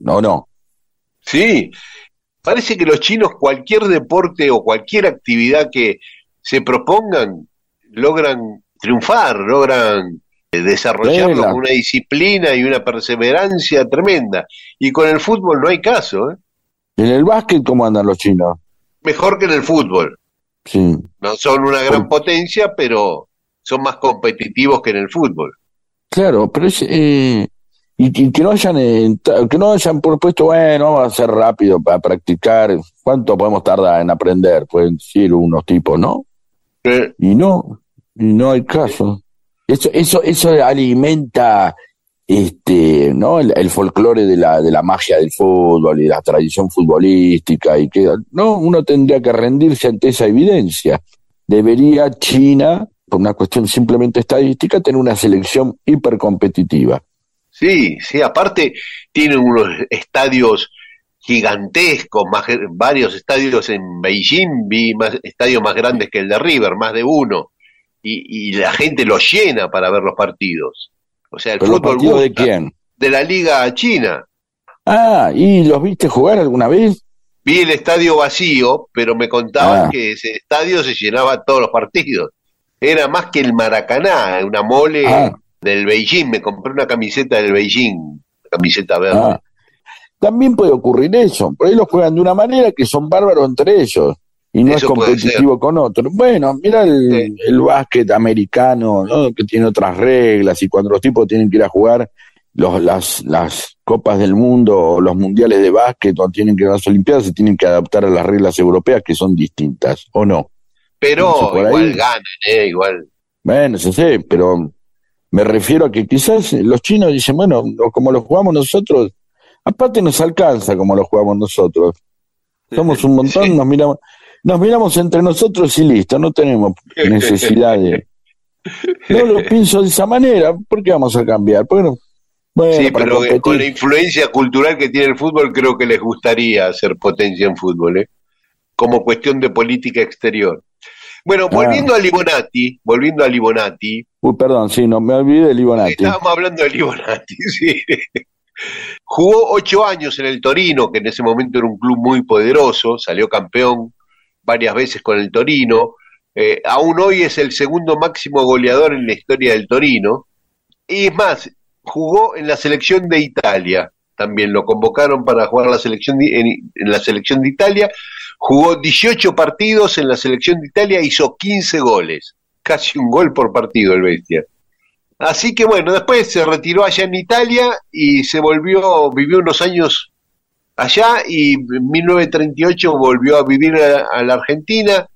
Speaker 2: no, no.
Speaker 1: Sí, parece que los chinos cualquier deporte o cualquier actividad que se propongan logran triunfar, logran eh, desarrollarlo con una disciplina y una perseverancia tremenda. Y con el fútbol no hay caso, ¿eh?
Speaker 2: En el básquet, ¿cómo andan los chinos?
Speaker 1: Mejor que en el fútbol.
Speaker 2: Sí.
Speaker 1: No son una gran potencia, pero son más competitivos que en el fútbol.
Speaker 2: Claro, pero es... eh, y, y que no hayan eh, que no hayan propuesto, bueno, vamos a hacer rápido para practicar. ¿Cuánto podemos tardar en aprender? Pueden decir unos tipos, ¿no?
Speaker 1: Eh,
Speaker 2: Y no, y no hay caso. Eso, eso, eso alimenta este, ¿no? El, folclore de la, de la magia del fútbol y la tradición futbolística y que no, uno tendría que rendirse ante esa evidencia. Debería China, por una cuestión simplemente estadística, tener una selección hipercompetitiva.
Speaker 1: Sí, sí, aparte tienen unos estadios gigantescos, varios estadios en Beijing, vi más, estadios más grandes que el de River, más de uno, y, y la gente los llena para ver los partidos. O sea, el
Speaker 2: ¿Pero los
Speaker 1: fútbol
Speaker 2: de quién?
Speaker 1: de la Liga China.
Speaker 2: Ah, ¿y los viste jugar alguna vez?
Speaker 1: Vi el estadio vacío, pero me contaban
Speaker 2: Ah.
Speaker 1: que ese estadio se llenaba todos los partidos. Era más que el Maracaná, una mole
Speaker 2: Ah.
Speaker 1: del Beijing. Me compré una camiseta del Beijing, camiseta verde.
Speaker 2: Ah. También puede ocurrir eso. Por ahí los juegan de una manera que son bárbaros entre ellos y no
Speaker 1: Eso
Speaker 2: es competitivo con otros. Bueno, mira el, el básquet americano, ¿no? que tiene otras reglas y cuando los tipos tienen que ir a jugar los, las, las copas del mundo o los mundiales de básquet o tienen que ir a las olimpiadas se tienen que adaptar a las reglas europeas que son distintas, ¿o no?
Speaker 1: Pero
Speaker 2: No sé, por
Speaker 1: igual
Speaker 2: ahí.
Speaker 1: ganan, ¿eh? Igual.
Speaker 2: Bueno, se sé, pero me refiero a que quizás los chinos dicen, bueno, como lo jugamos nosotros, aparte nos alcanza como lo jugamos nosotros. Somos un montón, nos miramos, nos miramos entre nosotros y listo, no tenemos (laughs) necesidad de... No lo pienso de esa manera, ¿por qué vamos a cambiar? Bueno, bueno
Speaker 1: sí, pero
Speaker 2: competir.
Speaker 1: con la influencia cultural que tiene el fútbol, creo que les gustaría ser potencia en fútbol, ¿eh? como cuestión de política exterior. Bueno, volviendo a Libonati, volviendo a Libonati,
Speaker 2: Uy, perdón, sí, no me olvidé de Libonati.
Speaker 1: estábamos hablando de Libonati, (laughs) sí. Jugó ocho años en el Torino, que en ese momento era un club muy poderoso, salió campeón varias veces con el Torino. Eh, aún hoy es el segundo máximo goleador en la historia del Torino. Y es más, jugó en la selección de Italia. También lo convocaron para jugar la selección de- en, en la selección de Italia. Jugó 18 partidos en la selección de Italia, hizo 15 goles. Casi un gol por partido el bestia. Así que bueno, después se retiró allá en Italia y se volvió, vivió unos años allá y en 1938 volvió a vivir a, a la Argentina.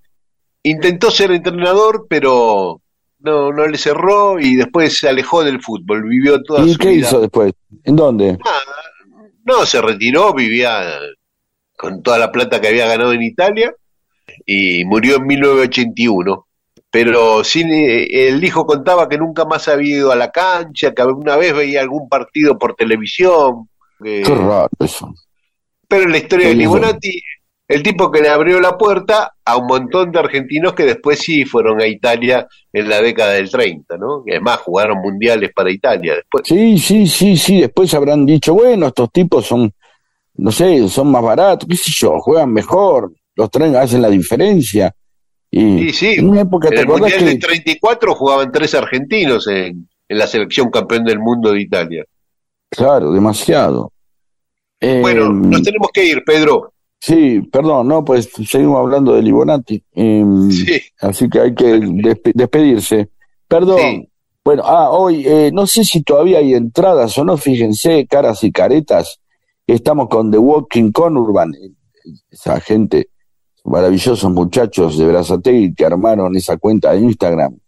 Speaker 1: Intentó ser entrenador, pero no, no le cerró y después se alejó del fútbol. Vivió toda
Speaker 2: ¿Y
Speaker 1: su
Speaker 2: qué
Speaker 1: vida.
Speaker 2: hizo después? ¿En dónde?
Speaker 1: No, se retiró, vivía con toda la plata que había ganado en Italia y murió en 1981. Pero sí, eh, el hijo contaba que nunca más había ido a la cancha, que alguna vez veía algún partido por televisión. que-
Speaker 2: Qué raro eso.
Speaker 1: Pero en la historia de
Speaker 2: lindo.
Speaker 1: Libonati, el tipo que le abrió la puerta a un montón de argentinos que después sí fueron a Italia en la década del 30, ¿no? Y además jugaron mundiales para Italia después.
Speaker 2: Sí, sí, sí, sí. Después habrán dicho, bueno, estos tipos son, no sé, son más baratos, qué sé yo, juegan mejor, los traen, hacen la diferencia. Y
Speaker 1: Sí, sí.
Speaker 2: en una época,
Speaker 1: En
Speaker 2: ¿te
Speaker 1: el
Speaker 2: acordás
Speaker 1: Mundial
Speaker 2: que
Speaker 1: del 34 jugaban tres argentinos en, en la selección campeón del mundo de Italia.
Speaker 2: Claro, demasiado. Eh,
Speaker 1: Bueno, nos tenemos que ir, Pedro.
Speaker 2: Sí, perdón, no, pues seguimos hablando de Libonati. eh,
Speaker 1: Sí.
Speaker 2: Así que hay que despe- despedirse. Perdón.
Speaker 1: Sí.
Speaker 2: Bueno, ah, hoy, eh, no sé si todavía hay entradas o no, fíjense, caras y caretas. Estamos con The Walking Conurban, eh, esa gente, maravillosos muchachos de Brazatei que armaron esa cuenta de Instagram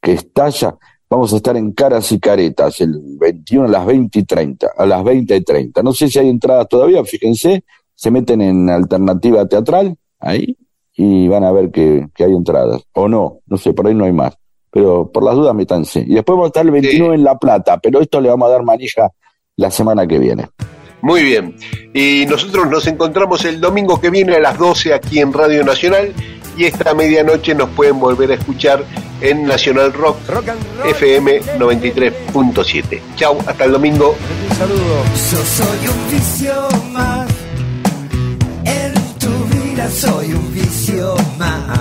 Speaker 2: que estalla. Vamos a estar en Caras y Caretas el 21 a las 20 y 30, a las 20 y 30. No sé si hay entradas todavía, fíjense, se meten en alternativa teatral, ahí, y van a ver que, que hay entradas. O no, no sé, por ahí no hay más. Pero por las dudas, métanse. Y después vamos a estar el 29 en La Plata, pero esto le vamos a dar manija la semana que viene.
Speaker 1: Muy bien. Y nosotros nos encontramos el domingo que viene a las 12 aquí en Radio Nacional y esta medianoche nos pueden volver a escuchar en Nacional Rock, FM 93.7. Chau, hasta el domingo.
Speaker 7: Un saludo.
Speaker 3: Yo soy un vicio más. En tu vida soy un vicio más.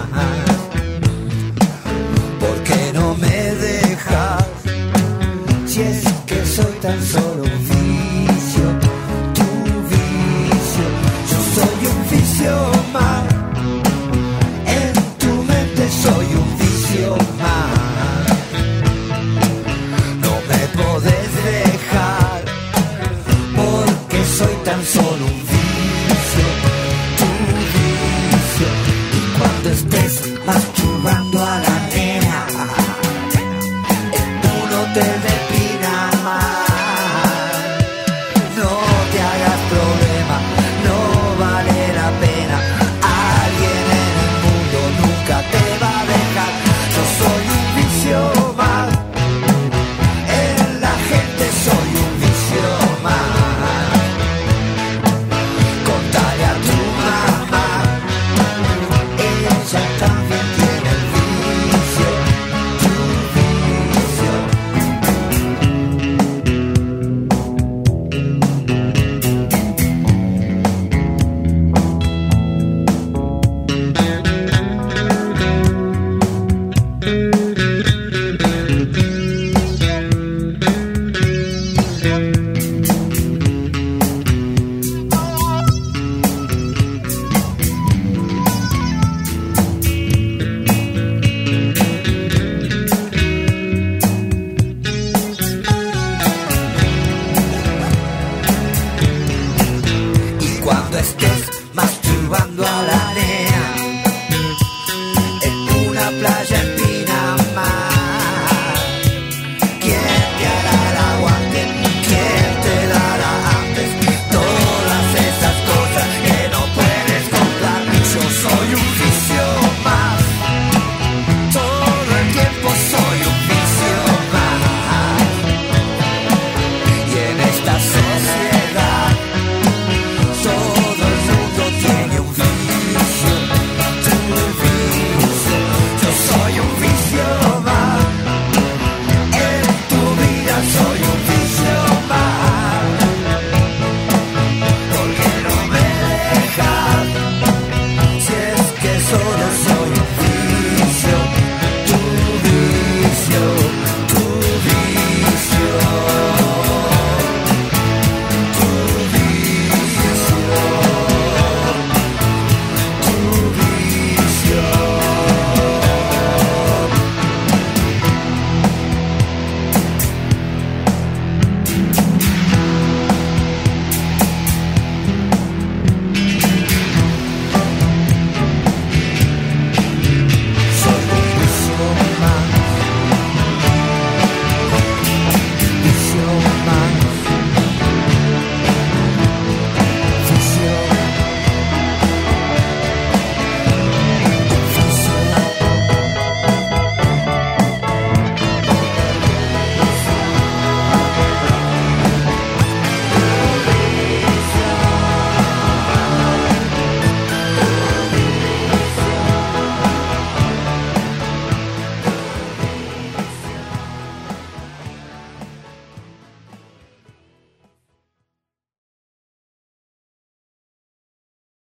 Speaker 3: ¿Por qué no me dejas? Si es que soy tan solo un vicio,